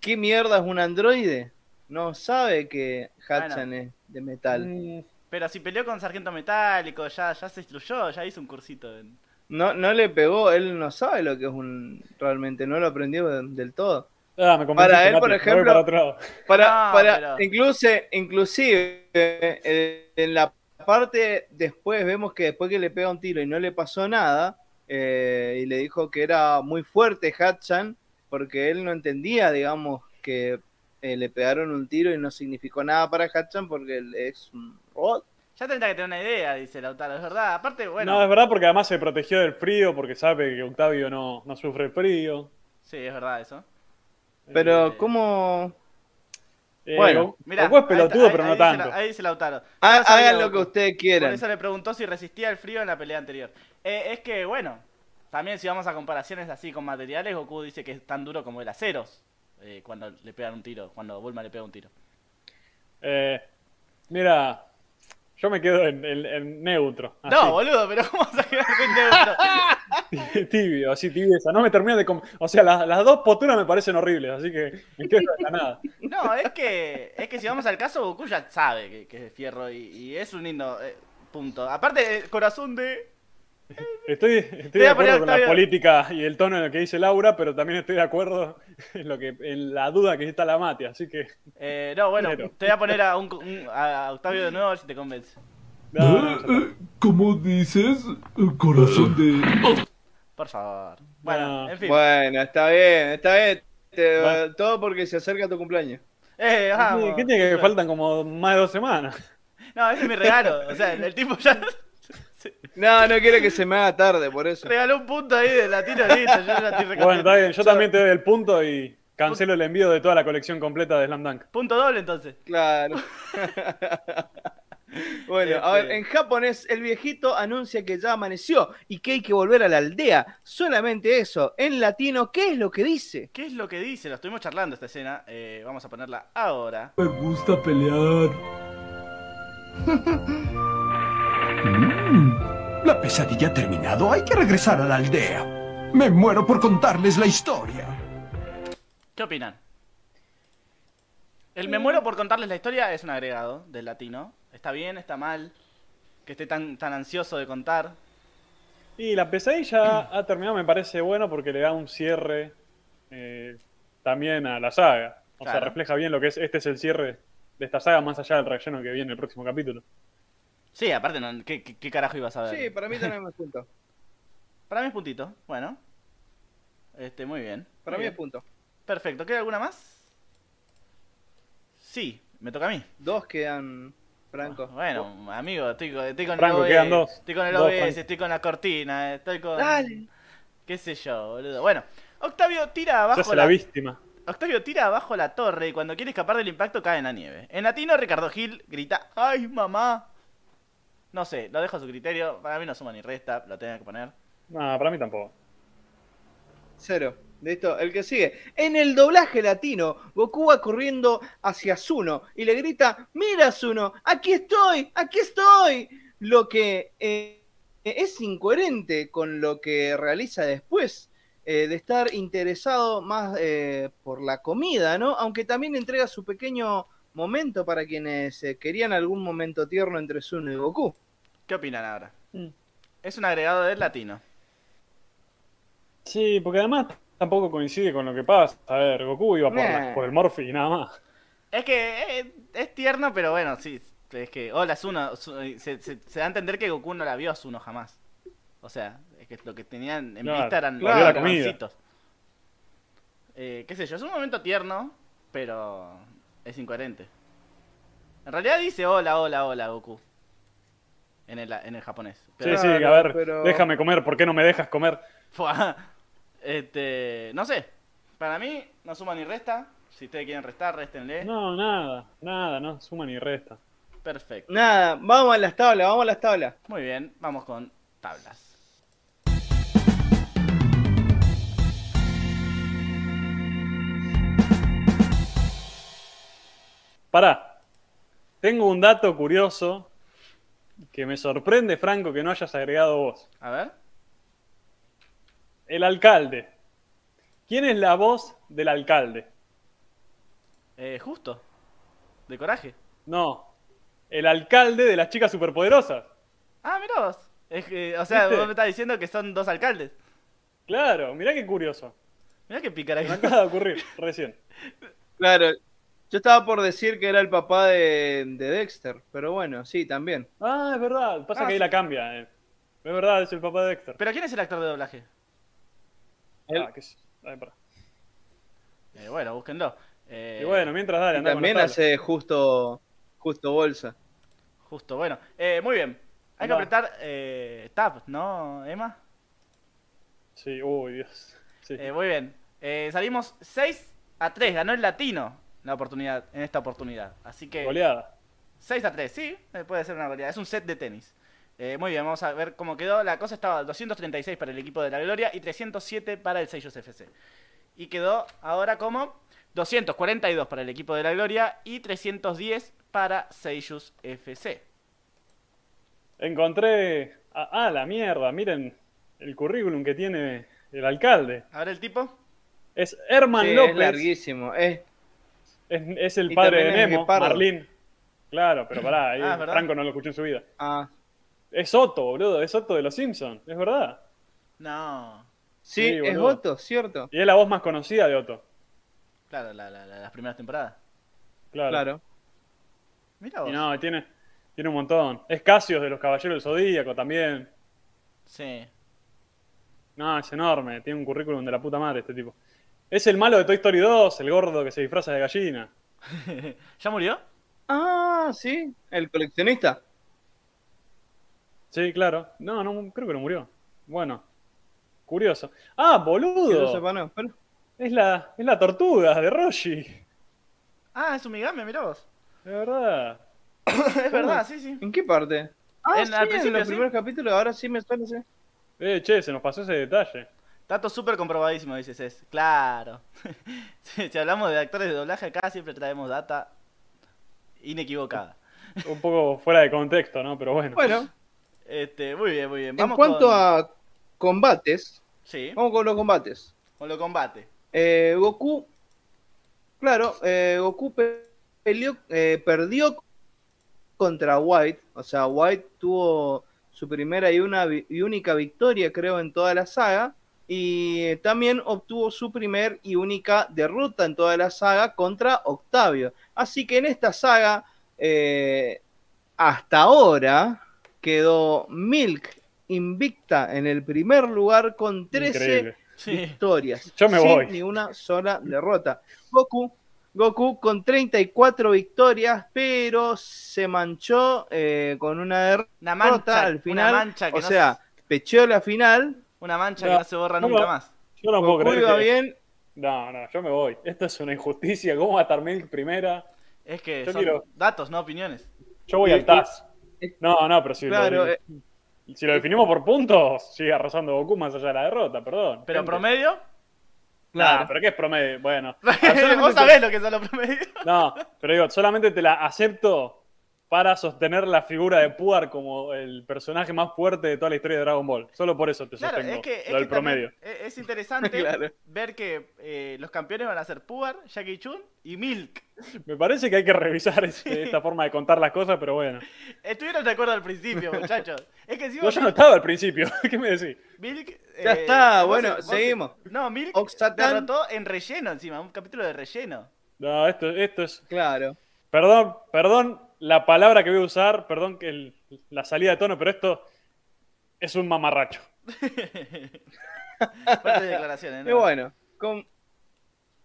qué mierda es un androide. No sabe que Hachan es de metal. Mm, Pero si peleó con Sargento Metálico, ya, ya se instruyó, ya hizo un cursito. En... No, no le pegó, él no sabe lo que es un. Realmente, no lo aprendió de- del todo. Ah, me Para él, por ejemplo- para otro lado. Para, No, para, pero- inclusive, inclusive eh, en la parte después vemos que después que le pega un tiro y no le pasó nada, eh, y le dijo que era muy fuerte Hatchan, porque él no entendía, digamos, que eh, le pegaron un tiro y no significó nada para Hatchan porque él es un robot. Ya tendrá que tener una idea, dice Lautaro, es verdad. Aparte, bueno. No, es verdad porque además se protegió del frío, porque sabe que Octavio no, no sufre el frío. Sí, es verdad eso. Pero, Eh, ¿cómo? Eh, Bueno, Goku Mirá, es pelotudo, ahí- pero ahí no tanto. ahí dice Lautaro. Sabía hagan lo que ustedes Por quieran. eso le preguntó si resistía el frío en la pelea anterior. Eh, es que, bueno, también si vamos a comparaciones así con materiales, Goku dice que es tan duro como el acero eh, cuando le pegan un tiro, cuando Bulma le pega un tiro. Eh, mira, yo me quedo en, en- en neutro. No, boludo, pero ¿cómo vas a quedar sin neutro? tibio, así tibieza. No me termina de... O sea, las, las dos posturas me parecen horribles, así que me quedo en la nada. No, es que, es que si vamos al caso, Goku ya sabe que, que es de fierro y, y es un lindo eh, punto. Aparte, el corazón de... Estoy, de acuerdo con la política y el tono en el que dice Laura, pero también estoy de acuerdo en, lo que, en la duda que está la Mati, así que... Eh, no, bueno, Pero- te voy a poner a, un, un- a Octavio de nuevo a ver si te convence. No, Eh, eh, ¿Cómo dices? Corazón de... Por favor. Bueno, No. en fin. Bueno, está bien, está bien. Te- Bueno. Todo porque se acerca tu cumpleaños. Eh, vamos. ¿Qué tiene que faltan como más de dos semanas? No, ese es mi regalo. O sea, el, tipo ya No, no quiero que se me haga tarde, por eso. regaló un punto ahí de latino listo. Yo ya estoy recontento. Bueno, está bien, yo también te doy el punto y cancelo el envío de toda la colección completa de Slam Dunk. Punto doble entonces. Claro. bueno, a ver, Este- en japonés el viejito anuncia que ya amaneció y que hay que volver a la aldea. Solamente eso. En latino, ¿qué es lo que dice? ¿Qué es lo que dice? Lo estuvimos charlando esta escena. Eh, vamos a ponerla ahora. Me gusta pelear. Mm, La pesadilla ha terminado. Hay que regresar a la aldea. Me muero por contarles la historia. ¿Qué opinan? El me muero por contarles la historia es un agregado del latino. ¿Está bien? ¿Está mal? Que esté tan, tan ansioso de contar. Y la pesadilla ha terminado, me parece bueno porque le da un cierre eh, también a la saga. O sea, refleja bien lo que es. Este es el cierre de esta saga, más allá del relleno que viene en el próximo capítulo. Sí, aparte, no, ¿qué, qué, qué carajo ibas a ver? Sí, para mí también es punto. Para mí es puntito. Bueno. Este, muy bien. Para muy mí es punto. Perfecto. ¿Queda alguna más? Sí, me toca a mí. Dos quedan francos. Bueno, amigo, estoy con, estoy con Franco, el OBS, quedan dos. estoy con el Dos, OBS, Franco. estoy con la cortina, estoy con... Dale. qué sé yo, boludo. Bueno, Octavio tira abajo hace la... la víctima. Octavio tira abajo la torre y cuando quiere escapar del impacto cae en la nieve. En latino, Ricardo Gil grita, ¡ay, mamá! No sé, lo dejo a su criterio. Para mí no suma ni resta, lo tengo que poner. No, para mí tampoco. Cero. Listo, el que sigue. En el doblaje latino, Goku va corriendo hacia Zuno y le grita, mira Zuno, aquí estoy, aquí estoy. Lo que eh, es incoherente con lo que realiza después eh, de estar interesado más eh, por la comida, ¿no? Aunque también entrega su pequeño momento para quienes eh, querían algún momento tierno entre Zuno y Goku. ¿Qué opinan ahora? Mm. Es un agregado del latino. Sí, porque además tampoco coincide con lo que pasa. A ver, Goku iba por, la- Nah. por el Morphy y nada más. Es que eh, es, tierno, pero bueno, sí. Es que Hola Zuno, Su- se, se- se da a entender que Goku no la vio a Zuno jamás. O sea, es que lo que tenían en Claro, vista eran claro, los. Eh, qué sé yo, es un momento tierno, pero es incoherente. En realidad dice hola, hola, hola, Goku. En el, en el japonés. Sí, Pero, sí, a Claro, ver, pero- déjame comer, ¿por qué no me dejas comer? Este, no sé. Para mí, no suma ni resta. Si ustedes quieren restar, réstenle. No, nada, nada, no suma ni resta. Perfecto. Nada, vamos a las tablas, vamos a las tablas. Muy bien, vamos con tablas. Pará, tengo un dato curioso que me sorprende, Franco, que no hayas agregado vos. A ver. El alcalde. ¿Quién es la voz del alcalde? Eh, justo. De coraje. No, el alcalde de las chicas superpoderosas. Ah, mirá vos. Es que, o sea, ¿Viste? vos me estás diciendo que son dos alcaldes. Claro, mirá qué curioso. Mirá qué pícara Me que acaba de ocurrir recién. Claro, yo estaba por decir que era el papá de, de Dexter, pero bueno, sí, también. Ah, es verdad. Pasa Ah, que ahí sí. la cambia. eh. Es verdad, es el papá de Dexter. Pero ¿quién es el actor de doblaje? Él- Ah, qué sé- ay, pará. Eh, bueno, búsquenlo. Eh, Y bueno, mientras dale, Y con también tabla. hace justo, justo bolsa. Justo, bueno. Eh, muy bien. Hay que apretar eh, Tab, ¿no, Emma? Sí, uy, Dios. Sí. Eh, muy bien. Eh, salimos 6 a 3. Ganó el latino la oportunidad, en esta oportunidad. Así que Goleada. 6 a 3, sí, eh, puede ser una goleada. Es un set de tenis. Eh, muy bien, vamos a ver cómo quedó. La cosa estaba 236 para el equipo de la Gloria y 307 para el Seiyus FC. Y quedó ahora como 242 para el equipo de la Gloria y 310 para Seiyus FC. Encontré. Ah, ah, la mierda, miren el currículum que tiene el alcalde. A ver el tipo. Es Herman Sí, es López. larguísimo. Es, Es, es el Y padre de Nemo. Marlín. Claro, pero pará, ahí Ah. Franco no lo escuchó en su vida. ah, Es Otto, boludo, es Otto de los Simpsons, es verdad. No. sí, Sí, es. Otto, cierto. Y es la voz más conocida de Otto. Claro, la- la- la- las primeras temporadas. Claro. Claro. Mira vos. Y no, tiene, tiene un montón. Es Casios de los Caballeros del Zodíaco también. Sí. No, es enorme, tiene un currículum de la puta madre este tipo. Es el malo de Toy Story 2, el gordo que se disfraza de gallina. ¿Ya murió? Ah, sí, el coleccionista. Sí, claro. No, no, creo que no murió. Bueno, curioso. Ah, boludo. sepa, no, pero- Es la, es la tortuga de Roshi. Ah, es un Migame, mirá vos. De verdad. es verdad, sí, sí. ¿En qué parte? Ah, En- sí, al en principio, los sí. primeros capítulos, ahora sí me suena, sí. Eh, che, se nos pasó ese detalle. Dato súper comprobadísimo, dices es. Claro. Si hablamos de actores de doblaje acá, siempre traemos data inequivocada. Un poco fuera de contexto, ¿no? Pero bueno. Bueno, Este, muy bien, muy bien. en cuanto con- a combates, Sí, vamos con los combates. con lo combate. Eh, Goku, claro, eh, Goku peleó, eh, perdió contra White, o sea, White tuvo su primera y, una, y única victoria, creo, en toda la saga, y también obtuvo su primer y única derrota en toda la saga contra Octavio. Así que en esta saga, eh, hasta ahora, quedó Milk invicta en el primer lugar con 13 Increíble. Sí. victorias. Yo me sin voy. ni una sola derrota. Goku, Goku con 34 victorias, pero se manchó eh, con una derrota Una mancha, al final. una mancha que o no sea, pecheó la final. Una mancha No, que no se borra no, nunca más. Yo no puedo creer iba que... bien. No, no, yo me voy. Esto es una injusticia. ¿Cómo va a estar Milk primera? Es que Yo son quiero- datos, no opiniones. Yo voy al TAS. No, no, pero si, Claro, lo, eh, si lo definimos por puntos, sigue arrasando Goku más allá de la derrota, perdón. Pero Gente. promedio. Nah, pero ¿qué es promedio? Bueno. Vos sabés lo que son los promedios. No, pero digo, solamente te la acepto para sostener la figura de Puar como el personaje más fuerte de toda la historia de Dragon Ball. Solo por eso te Claro, sostengo es que, es lo del promedio. es es interesante Claro. ver que eh, los campeones van a ser Puar, Jackie Chun y Milk. Me parece que hay que revisar esta forma de contar las cosas, pero bueno. Estuvieron de acuerdo al principio, muchachos. Es que encima No, yo no estaba al principio. ¿Qué me decís? Milk. Ya eh, está, vos- bueno, vos- seguimos. No, Milk Oxatán. derrotó en relleno encima, un capítulo de relleno. No, esto, esto es. Claro. Perdón, perdón la palabra que voy a usar, perdón que el- la salida de tono, pero esto es un mamarracho. Fuertes declaraciones, ¿no? Y bueno, con-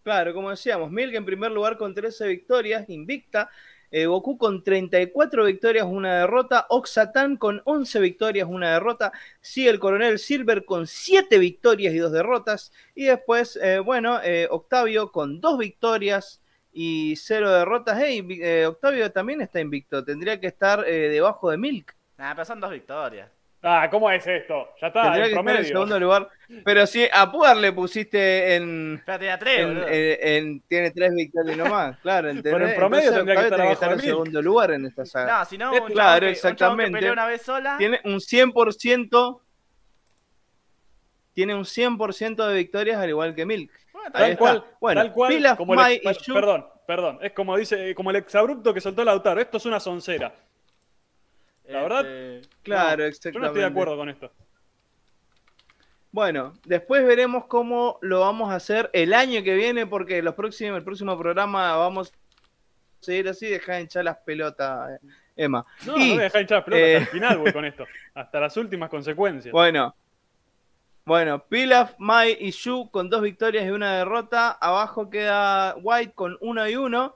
claro, como decíamos, Milk en primer lugar con 13 victorias, invicta. eh, Goku con 34 victorias, una derrota. Oxatan con 11 victorias, una derrota. Sigue el coronel Silver con 7 victorias y 2 derrotas. Y después, eh, bueno, eh, Octavio con 2 victorias y 0 derrotas. Hey, eh, Octavio también está invicto. Tendría que estar eh, debajo de Milk. Nah, pero son dos victorias. Ah, ¿cómo es esto? Ya está, Tendría en que estar en promedio. segundo lugar. Pero si a Puar le pusiste en, Pero en- boludo. en- en- tiene tres victorias nomás, claro. ¿entendés? Pero en promedio Entonces, tendría que estar en segundo lugar en esta saga. No, si no, un claro, que- un chabón que exactamente. una vez sola. Tiene un 100%, tiene un 100% de victorias al igual que Milk. Bueno, Ahí Tal está. cual, Bueno, tal cual, como el per- Perdón, perdón. Es como dice, como el exabrupto que soltó Lautaro. Esto es una soncera. La verdad, Este, Claro, No, exactamente. Yo no estoy de acuerdo con esto. Bueno, después veremos cómo lo vamos a hacer el año que viene, porque los próximos, el próximo programa vamos a seguir así, dejar de hinchar las pelotas, eh, Emma. No, no voy a dejar hinchar las pelotas eh, hasta el final, voy con esto. Hasta las últimas consecuencias. Bueno, bueno, Pilaf, Mai y Yu con dos victorias y una derrota. Abajo queda White con uno y uno,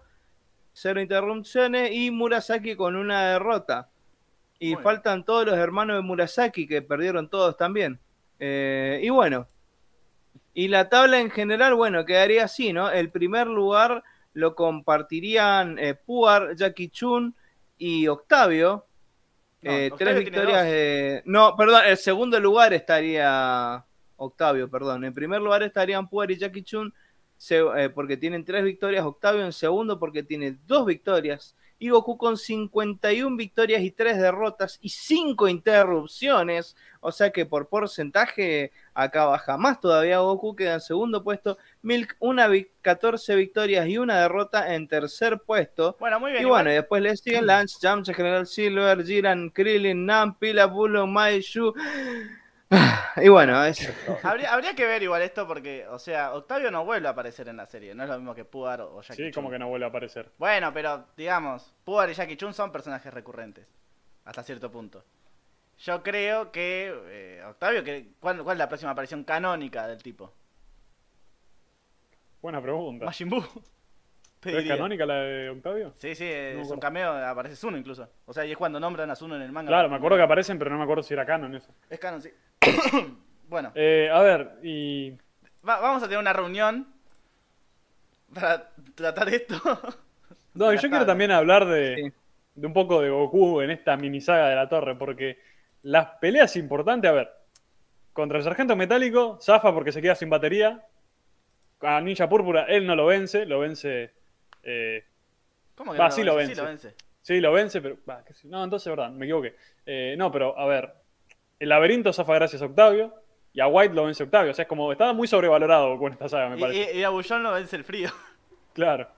cero interrupciones, y Murasaki con una derrota. Y faltan todos los hermanos de Murasaki que perdieron todos también. Eh, y bueno, y la tabla en general, bueno, quedaría así, ¿no? El primer lugar lo compartirían eh, Puar, Jackie Chun y Octavio. Eh, tres victorias. eh, no, perdón, el segundo lugar estaría Octavio, perdón. En primer lugar estarían Puar y Jackie Chun se- eh, porque tienen tres victorias. Octavio en segundo porque tiene dos victorias. Y Goku con 51 victorias y tres derrotas y cinco interrupciones. O sea que por porcentaje acá baja más todavía Goku, queda en segundo puesto. Milk, una vic- 14 victorias y una derrota en tercer puesto. Bueno, muy bien. Y bueno, y después le siguen Lance, Yamcha, General Silver, Jiran, Krillin, Nam, Pila, Bulo, Mai, Shu. Y bueno, es, habría, habría que ver igual esto porque, o sea, Octavio no vuelve a aparecer en la serie. No es lo mismo que Puar o Jackie Sí, Chun. como que no vuelve a aparecer. Bueno, pero digamos, Puar y Jackie Chun son personajes recurrentes. Hasta cierto punto. Yo creo que eh, Octavio, que, ¿cuál, cuál es la próxima aparición canónica del tipo? Buena pregunta. Majin Buu. Te ¿Pero ¿Es canónica la de Octavio? Sí, sí, No es un cameo, aparece Zuno incluso. O sea, y es cuando nombran a Zuno en el manga. Claro, me acuerdo que aparecen, pero no me acuerdo si era canon eso. Es canon, sí. bueno, Eh, a ver, y. va- vamos a tener una reunión para tratar esto. No, La yo quiero también hablar de, Sí. de un poco de Goku en esta mini saga de la torre, porque las peleas importantes, a ver, contra el sargento metálico, zafa porque se queda sin batería. A Ninja Púrpura, él no lo vence, lo vence. eh, ¿Cómo no sí lo Sí vence. lo vence. sí, lo vence, pero. no, entonces, verdad, me equivoqué. Eh, no, pero a ver, el laberinto zafa gracias a Octavio. Y a White lo vence Octavio. O sea, es como. Estaba muy sobrevalorado con esta saga, me Y, parece. y- y a Bullón lo vence el frío. Claro.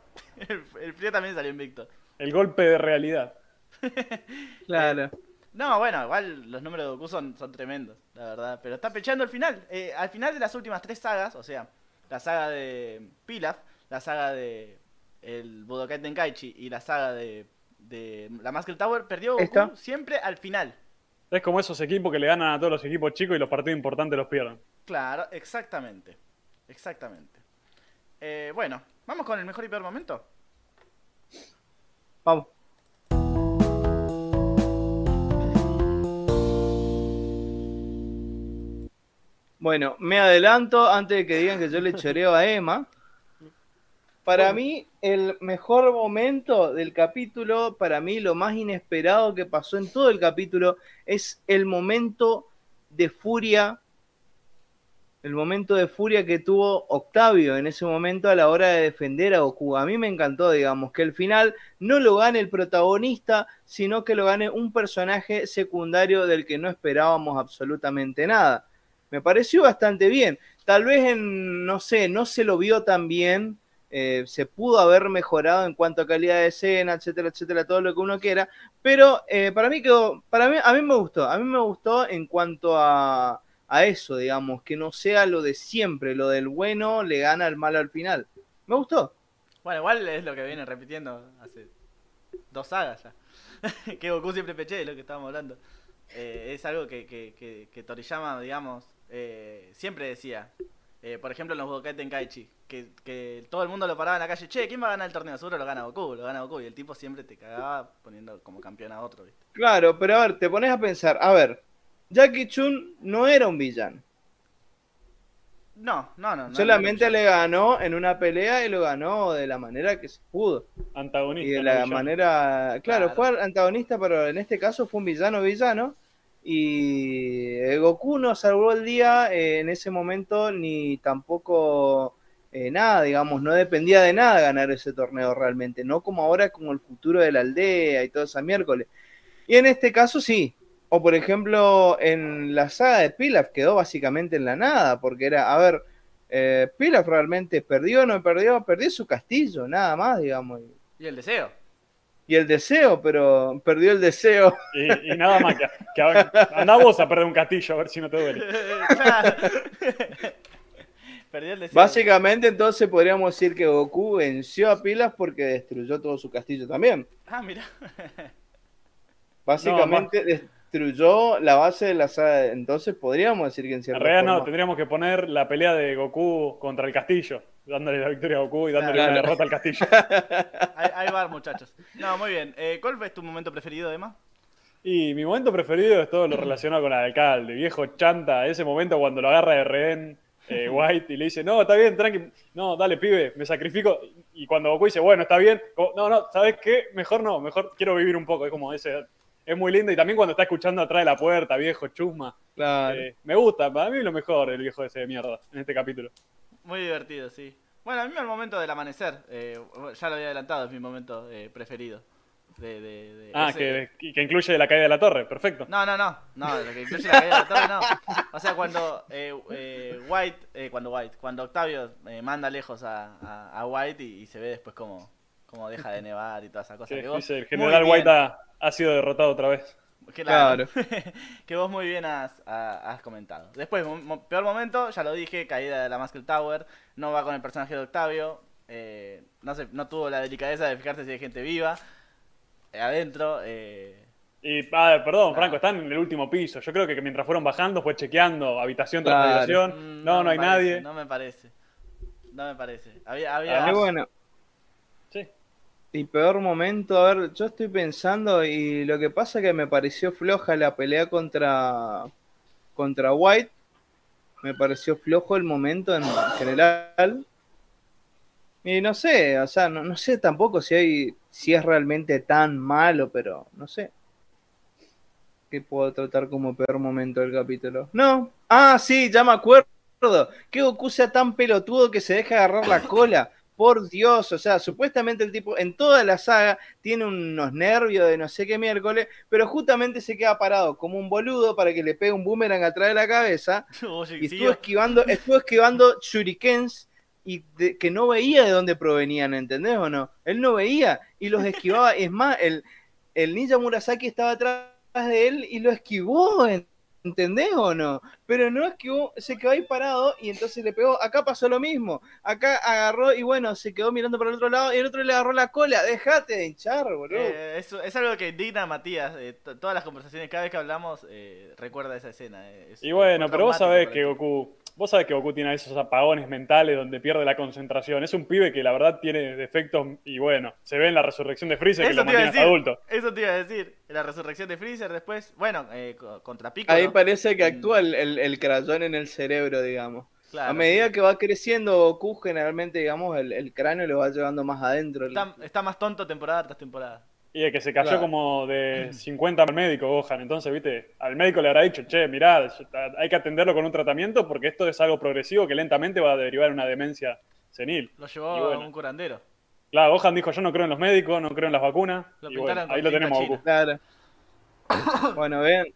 El, el frío también salió invicto. El golpe de realidad. claro. No, bueno, igual los números de Goku son, son tremendos, la verdad. Pero está pechando al final. Eh, al final de las últimas tres sagas, o sea, la saga de Pilaf, la saga de el Budokai Tenkaichi y la saga de, de la Maskell Tower, perdió Goku Esta. siempre al final. Es como esos equipos que le ganan a todos los equipos chicos y los partidos importantes los pierden. Claro, exactamente. Exactamente. Eh, bueno, vamos con el mejor y peor momento. Vamos. Bueno, me adelanto antes de que digan que yo le choreo a Emma. Para mí, el mejor momento del capítulo, para mí lo más inesperado que pasó en todo el capítulo, es el momento de furia, el momento de furia que tuvo Octavio en ese momento a la hora de defender a Goku. A mí me encantó, digamos, que el final no lo gane el protagonista, sino que lo gane un personaje secundario del que no esperábamos absolutamente nada. Me pareció bastante bien. Tal vez en, no sé, no se lo vio tan bien. Eh, se pudo haber mejorado en cuanto a calidad de escena, etcétera, etcétera, todo lo que uno quiera. Pero eh, para mí quedó, para mí, a mí me gustó. A mí me gustó en cuanto a, eso, digamos, que no sea lo de siempre, lo del bueno le gana al malo al final. Me gustó. Bueno, igual es lo que vienen repitiendo hace dos sagas ya. que Goku siempre peche, de lo que estábamos hablando. Eh, es algo que, que, que, Toriyama, digamos, siempre decía. Eh, por ejemplo, en los Budokai Tenkaichi, que, que todo el mundo lo paraba en la calle, che, ¿quién va a ganar el torneo? Seguro lo gana Goku, lo gana Goku. Y el tipo siempre te cagaba poniendo como campeón a otro, ¿viste? Claro, pero a ver, te pones a pensar, a ver, Jackie Chun no era un villano. No, no, no. no Solamente no, le ganó en una pelea y lo ganó de la manera que se pudo. Antagonista. Y de la villano. manera, claro, Claro. fue antagonista, pero en este caso fue un villano villano. Y eh, Goku no salvó el día eh, en ese momento, ni tampoco eh, nada, digamos, no dependía de nada ganar ese torneo realmente, no como ahora como el futuro de la aldea y todo esa miércoles. Y en este caso sí. O por ejemplo, en la saga de Pilaf quedó básicamente en la nada, porque era, a ver, eh, Pilaf realmente perdió no perdió, perdió su castillo, nada más, digamos. Y el deseo. Y el deseo, pero perdió el deseo. Y, y nada más que, que a- andá vos a perder un castillo a ver si no te duele. Claro. Perdió el deseo. Básicamente, entonces podríamos decir que Goku venció a Pilas porque destruyó todo su castillo también. Ah, mira. Básicamente destruyó la base de la saga. Entonces podríamos decir que en En realidad no, tendríamos que poner la pelea de Goku contra el castillo, dándole la victoria a Goku y dándole Claro. una derrota al castillo. Ahí, ahí va, muchachos. No, muy bien. Eh, ¿Cuál fue tu momento preferido, Emma? Y mi momento preferido es todo lo relacionado con el alcalde, viejo chanta, ese momento cuando lo agarra de rehén eh, White y le dice, no, está bien, tranqui, no, dale, pibe, me sacrifico. Y cuando Goku dice, bueno, está bien, como, no, no, ¿sabes qué? Mejor no, mejor quiero vivir un poco, es como ese, es muy lindo. Y también cuando está escuchando atrás de la puerta, viejo chusma, Claro. eh, me gusta, para mí lo mejor el viejo ese de mierda en este capítulo. Muy divertido, sí. Bueno, a mí el momento del amanecer, eh, ya lo había adelantado, es mi momento eh, preferido. De, de- de Ah, ese- que, que incluye la caída de la torre, perfecto. No, no, no, no, lo que incluye la caída de la torre no. O sea, cuando eh, eh, White, eh, cuando White, cuando Octavio eh, manda lejos a, a- a White y, y se ve después como, como deja de nevar y toda esa cosa. Que que vos dice, el general White ha, ha sido derrotado otra vez. Claro. que vos muy bien has, ha- has comentado. Después, peor momento, ya lo dije, caída de la Muscle Tower. No va con el personaje de Octavio. eh, no, se, no tuvo la delicadeza de fijarse si hay gente viva. eh, adentro. eh, Y, ah, perdón. Franco, están en el último piso. Yo creo que mientras fueron bajando fue chequeando habitación tras Claro. habitación. mm, No, no, hay parece, nadie. No me parece. No me parece. Había, había, Ah, bueno. Y peor momento, a ver, yo estoy pensando y lo que pasa es que me pareció floja la pelea contra contra White. Me pareció flojo el momento en general. Y no sé, o sea, no, no sé tampoco si hay si es realmente tan malo, pero no sé. ¿Qué puedo tratar como peor momento del capítulo? No. Ah, sí, ya me acuerdo. Que Goku sea tan pelotudo que se deja agarrar la cola. Por Dios, o sea, supuestamente el tipo en toda la saga tiene unos nervios de no sé qué miércoles, pero justamente se queda parado como un boludo para que le pegue un boomerang atrás de la cabeza y estuvo esquivando, estuvo esquivando shurikens y de- que no veía de dónde provenían, ¿entendés o no? Él no veía y los esquivaba. Es más, el, el ninja Murasaki estaba atrás de él y lo esquivó, ¿entendés o no? Pero no esquivó, se quedó ahí parado y entonces le pegó. Acá pasó lo mismo. Acá agarró y bueno, se quedó mirando para el otro lado y el otro le agarró la cola. Déjate de hinchar, boludo. Eh, es, es algo que indigna a Matías. eh, to- todas las conversaciones, cada vez que hablamos, eh, recuerda esa escena. eh, es- Y bueno, pero vos sabés que. Goku, vos sabés que Goku tiene esos apagones mentales donde pierde la concentración. Es un pibe que la verdad tiene defectos y bueno, se ve en la resurrección de Freezer que Eso lo iba a mantiene decir. adulto. Eso te iba a decir. La resurrección de Freezer después. Bueno, eh, co- contra Piccolo. Ahí parece que actúa el, el, el crayón en el cerebro, digamos. Claro, a medida sí. que va creciendo Goku, generalmente, digamos, el, el cráneo lo va llevando más adentro. Está, está más tonto temporada tras temporada. Y el que se cayó Claro. como de 50 al médico, Gohan. Entonces, viste, al médico le habrá dicho, che, mirá, hay que atenderlo con un tratamiento porque esto es algo progresivo que lentamente va a derivar en una demencia senil. Lo llevó bueno. a un curandero. Claro, Gohan dijo, yo no creo en los médicos, no creo en las vacunas. Lo y pintaron bueno, con ahí lo tenemos. Goku. Claro. bueno, ven.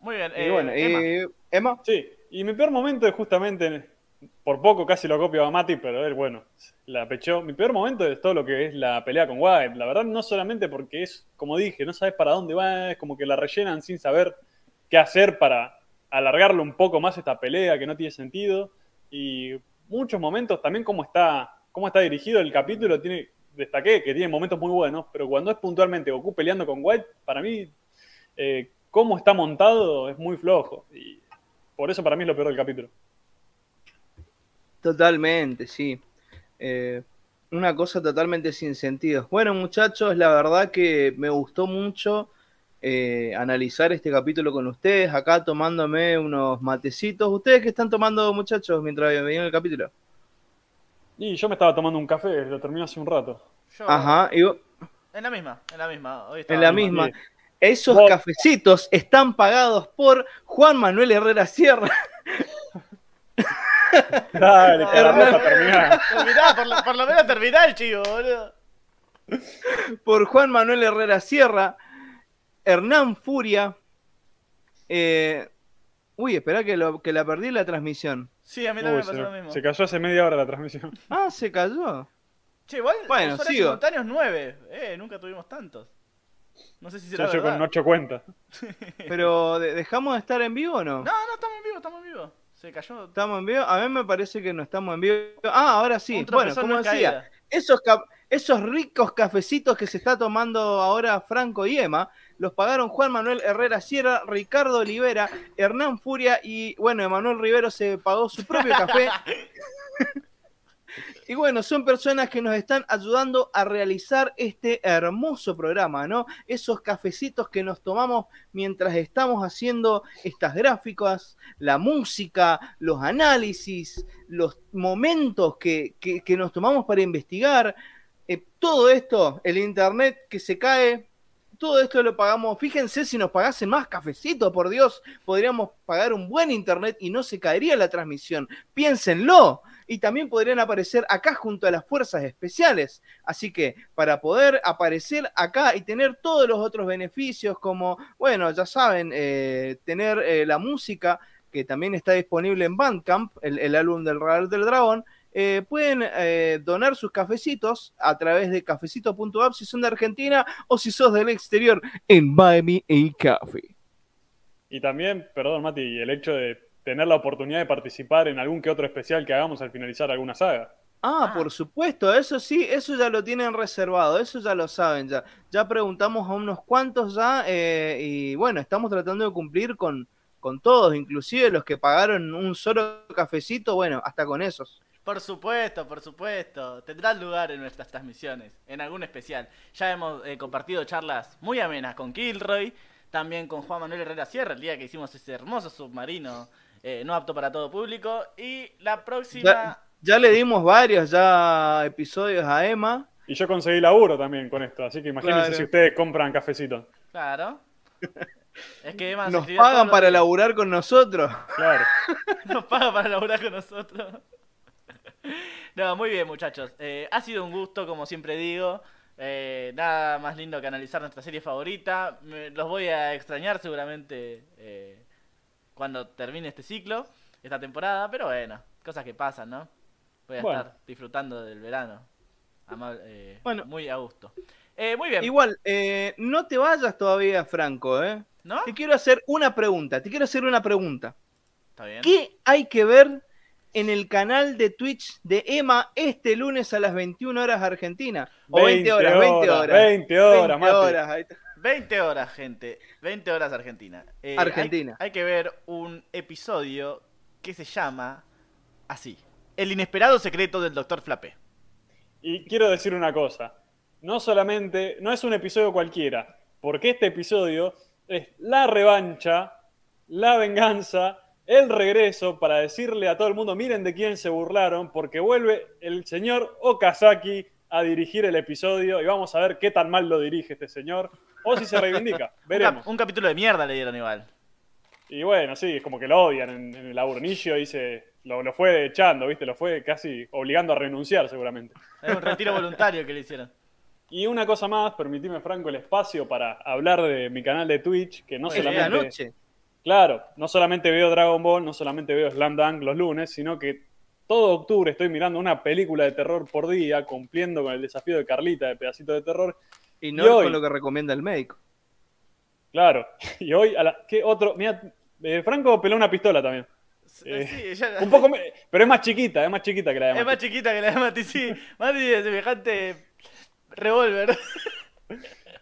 Muy bien. Y eh, bueno, Emma. y Emma. Sí, y mi peor momento es justamente, por poco casi lo copio a Mati, pero él, bueno, la pechó. Mi peor momento es todo lo que es la pelea con White. La verdad, no solamente porque es, como dije, no sabes para dónde va, es como que la rellenan sin saber qué hacer para alargarlo un poco más esta pelea que no tiene sentido. Y muchos momentos también cómo está, cómo está dirigido el capítulo, tiene destaqué que tiene momentos muy buenos, pero cuando es puntualmente Goku peleando con White, para mí, eh, cómo está montado es muy flojo. Y por eso para mí es lo peor del capítulo. Totalmente, sí. Eh, una cosa totalmente sin sentido. Bueno, muchachos, la verdad que me gustó mucho eh, analizar este capítulo con ustedes, acá tomándome unos matecitos. ¿Ustedes qué están tomando, muchachos, mientras veían el capítulo? Y yo me estaba tomando un café, lo terminé hace un rato. Yo- Ajá, y vos- En la misma, en la misma. Hoy en la misma. bien. Esos cafecitos están pagados por Juan Manuel Herrera Sierra. Dale, a terminar. Terminá, por, lo- por lo menos terminá el chivo, boludo. por Juan Manuel Herrera Sierra, Hernán Furia. eh, uy, espera que, lo- que la perdí la transmisión. Sí, a mí también Uy, me pasó se, lo mismo. se cayó hace media hora la transmisión. Ah, se cayó. Che, igual, Bueno, sigo. simultáneos 9. Eh, nunca tuvimos tantos. No sé si será verdad. con ocho cuentas. Pero ¿de- ¿dejamos de estar en vivo o no? No, no, estamos en vivo, estamos en vivo. Se cayó. ¿Estamos en vivo? A mí me parece que no estamos en vivo. Ah, ahora sí. Bueno, como decía, esos, esos ricos cafecitos que se está tomando ahora Franco y Emma, los pagaron Juan Manuel Herrera Sierra, Ricardo Olivera, Hernán Furia y, bueno, Emanuel Rivero se pagó su propio café. Y bueno, son personas que nos están ayudando a realizar este hermoso programa, ¿no? Esos cafecitos que nos tomamos mientras estamos haciendo estas gráficas, la música, los análisis, los momentos que, que- nos tomamos para investigar. Eh, todo esto, el internet que se cae, todo esto lo pagamos. Fíjense si nos pagasen más cafecito, por Dios, podríamos pagar un buen internet y no se caería la transmisión. Piénsenlo. Y también podrían aparecer acá junto a las fuerzas especiales. Así que para poder aparecer acá y tener todos los otros beneficios, como, bueno, ya saben, eh, tener eh, la música que también está disponible en Bandcamp, el, álbum del Radar del Dragón, eh, pueden donar sus cafecitos a través de cafecito.app si son de Argentina o si sos del exterior en Buy Me a. Y también, perdón Mati, el hecho de tener la oportunidad de participar en algún que otro especial que hagamos al finalizar alguna saga. Ah, Ah. por supuesto, eso sí, eso ya lo tienen reservado, eso ya lo saben, ya, ya preguntamos a unos cuantos ya eh, y bueno, estamos tratando de cumplir con, con todos, inclusive los que pagaron un solo cafecito, bueno, hasta con esos. Por supuesto, por supuesto. Tendrán lugar en nuestras transmisiones, en algún especial. Ya hemos eh, compartido charlas muy amenas con Kilroy, también con Juan Manuel Herrera Sierra, el día que hicimos ese hermoso submarino eh, no apto para todo público. Y la próxima... Ya, ya le dimos varios ya episodios a Emma. Y yo conseguí laburo también con esto, así que imagínense Claro. si ustedes compran cafecito. Claro. Es que Emma Nos pagan para días. laburar con nosotros. Claro. Nos paga para laburar con nosotros. No, muy bien, muchachos. Eh, ha sido un gusto, como siempre digo. Eh, nada más lindo que analizar nuestra serie favorita. Me- los voy a extrañar seguramente eh, cuando termine este ciclo, esta temporada, pero bueno, cosas que pasan, ¿no? Voy a Bueno. estar disfrutando del verano. Ama- eh, Bueno. muy a gusto. Eh, muy bien, Igual, eh, no te vayas todavía, Franco, ¿eh? ¿no? Te quiero hacer una pregunta, te quiero hacer una pregunta. Está bien. ¿Qué hay que ver en el canal de Twitch de Emma este lunes a las 21 horas Argentina? O 20 horas, 20 horas. 20 horas, 20 Mati. horas, ahí está. 20 horas, gente. 20 horas Argentina. Eh, Argentina. Hay, hay que ver un episodio que se llama así. El inesperado secreto del Dr. Flape. Y quiero decir una cosa. No solamente, no es un episodio cualquiera, porque este episodio es la revancha, la venganza, el regreso para decirle a todo el mundo, miren de quién se burlaron, porque vuelve el señor Okazaki a dirigir el episodio y vamos a ver qué tan mal lo dirige este señor, o si se reivindica, Un, veremos. cap- un capítulo de mierda le dieron igual. Y bueno, sí, es como que lo odian en, en el laburo. Nishio dice, lo, lo fue echando, ¿viste? Lo fue casi obligando a renunciar seguramente. Es un retiro voluntario que le hicieron. Y una cosa más, permitime, Franco, el espacio para hablar de mi canal de Twitch, que no bien, solamente... Claro, no solamente veo Dragon Ball, no solamente veo Slam Dunk los lunes, sino que todo octubre estoy mirando una película de terror por día, cumpliendo con el desafío de Carlita de Pedacito de Terror. Y no Y hoy- con lo que recomienda el médico. Claro, y hoy, a la, ¿qué otro? Mira, eh, Franco peló una pistola también. Eh, Sí, ya- Un poco, me- pero es más chiquita, es más chiquita que la de es más Mati. chiquita que la de Mati, sí. Mati es semejante Revolver.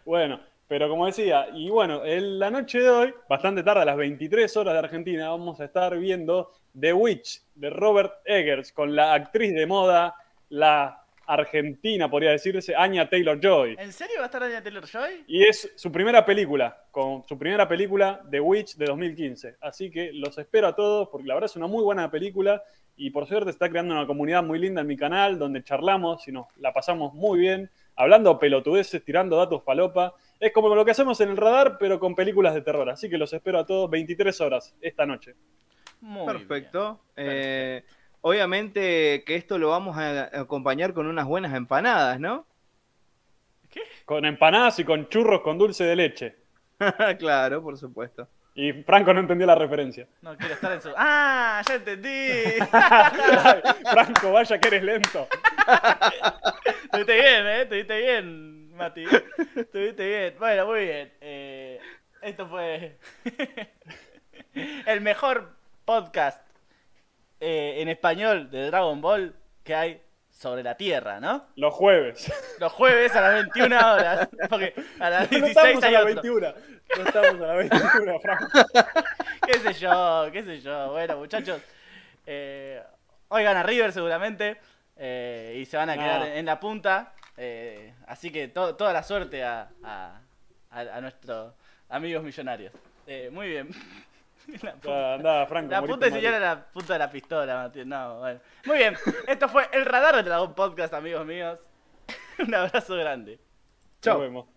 Bueno, pero como decía, y bueno, en la noche de hoy, bastante tarde, a las 23 horas de Argentina, vamos a estar viendo The Witch de Robert Eggers con la actriz de moda, la argentina, podría decirse, Anya Taylor Joy. ¿En serio va a estar Anya Taylor Joy? Y es su primera película, con su primera película, The Witch, de 2015. Así que los espero a todos, porque la verdad es una muy buena película. Y por suerte está creando una comunidad muy linda en mi canal, donde charlamos y nos la pasamos muy bien, hablando pelotudeces, tirando datos falopa. Es como lo que hacemos en el radar, pero con películas de terror. Así que los espero a todos 23 horas esta noche. Muy Perfecto. Eh, obviamente que esto lo vamos a acompañar con unas buenas empanadas, ¿no? Con empanadas y con churros con dulce de leche. claro, por supuesto. Y Franco no entendió la referencia. No quiero estar en su. ¡Ah! ¡Ya entendí! Franco, vaya que eres lento. Estuviste bien, ¿eh? Estuviste bien, Mati. Estuviste bien. Bueno, muy bien. Eh, esto fue el mejor podcast eh, en español de Dragon Ball que hay sobre la Tierra, ¿no? Los jueves. Los jueves a las 21 horas. Porque a las No 16 estamos a hay la otro. 21. No estamos a la 21, Franco. qué sé yo, qué sé yo. Bueno, muchachos, eh, oigan a River seguramente eh, y se van a No. quedar en la punta. Eh, así que to- toda la suerte a, a, a- a nuestros amigos millonarios. Eh, muy bien. La punta, Ya, Andá, Franco. la punta de la punta de la pistola, Matías. No, bueno. Muy bien. Esto fue el radar de Dragón Podcast, amigos míos. Un abrazo grande. Nos vemos.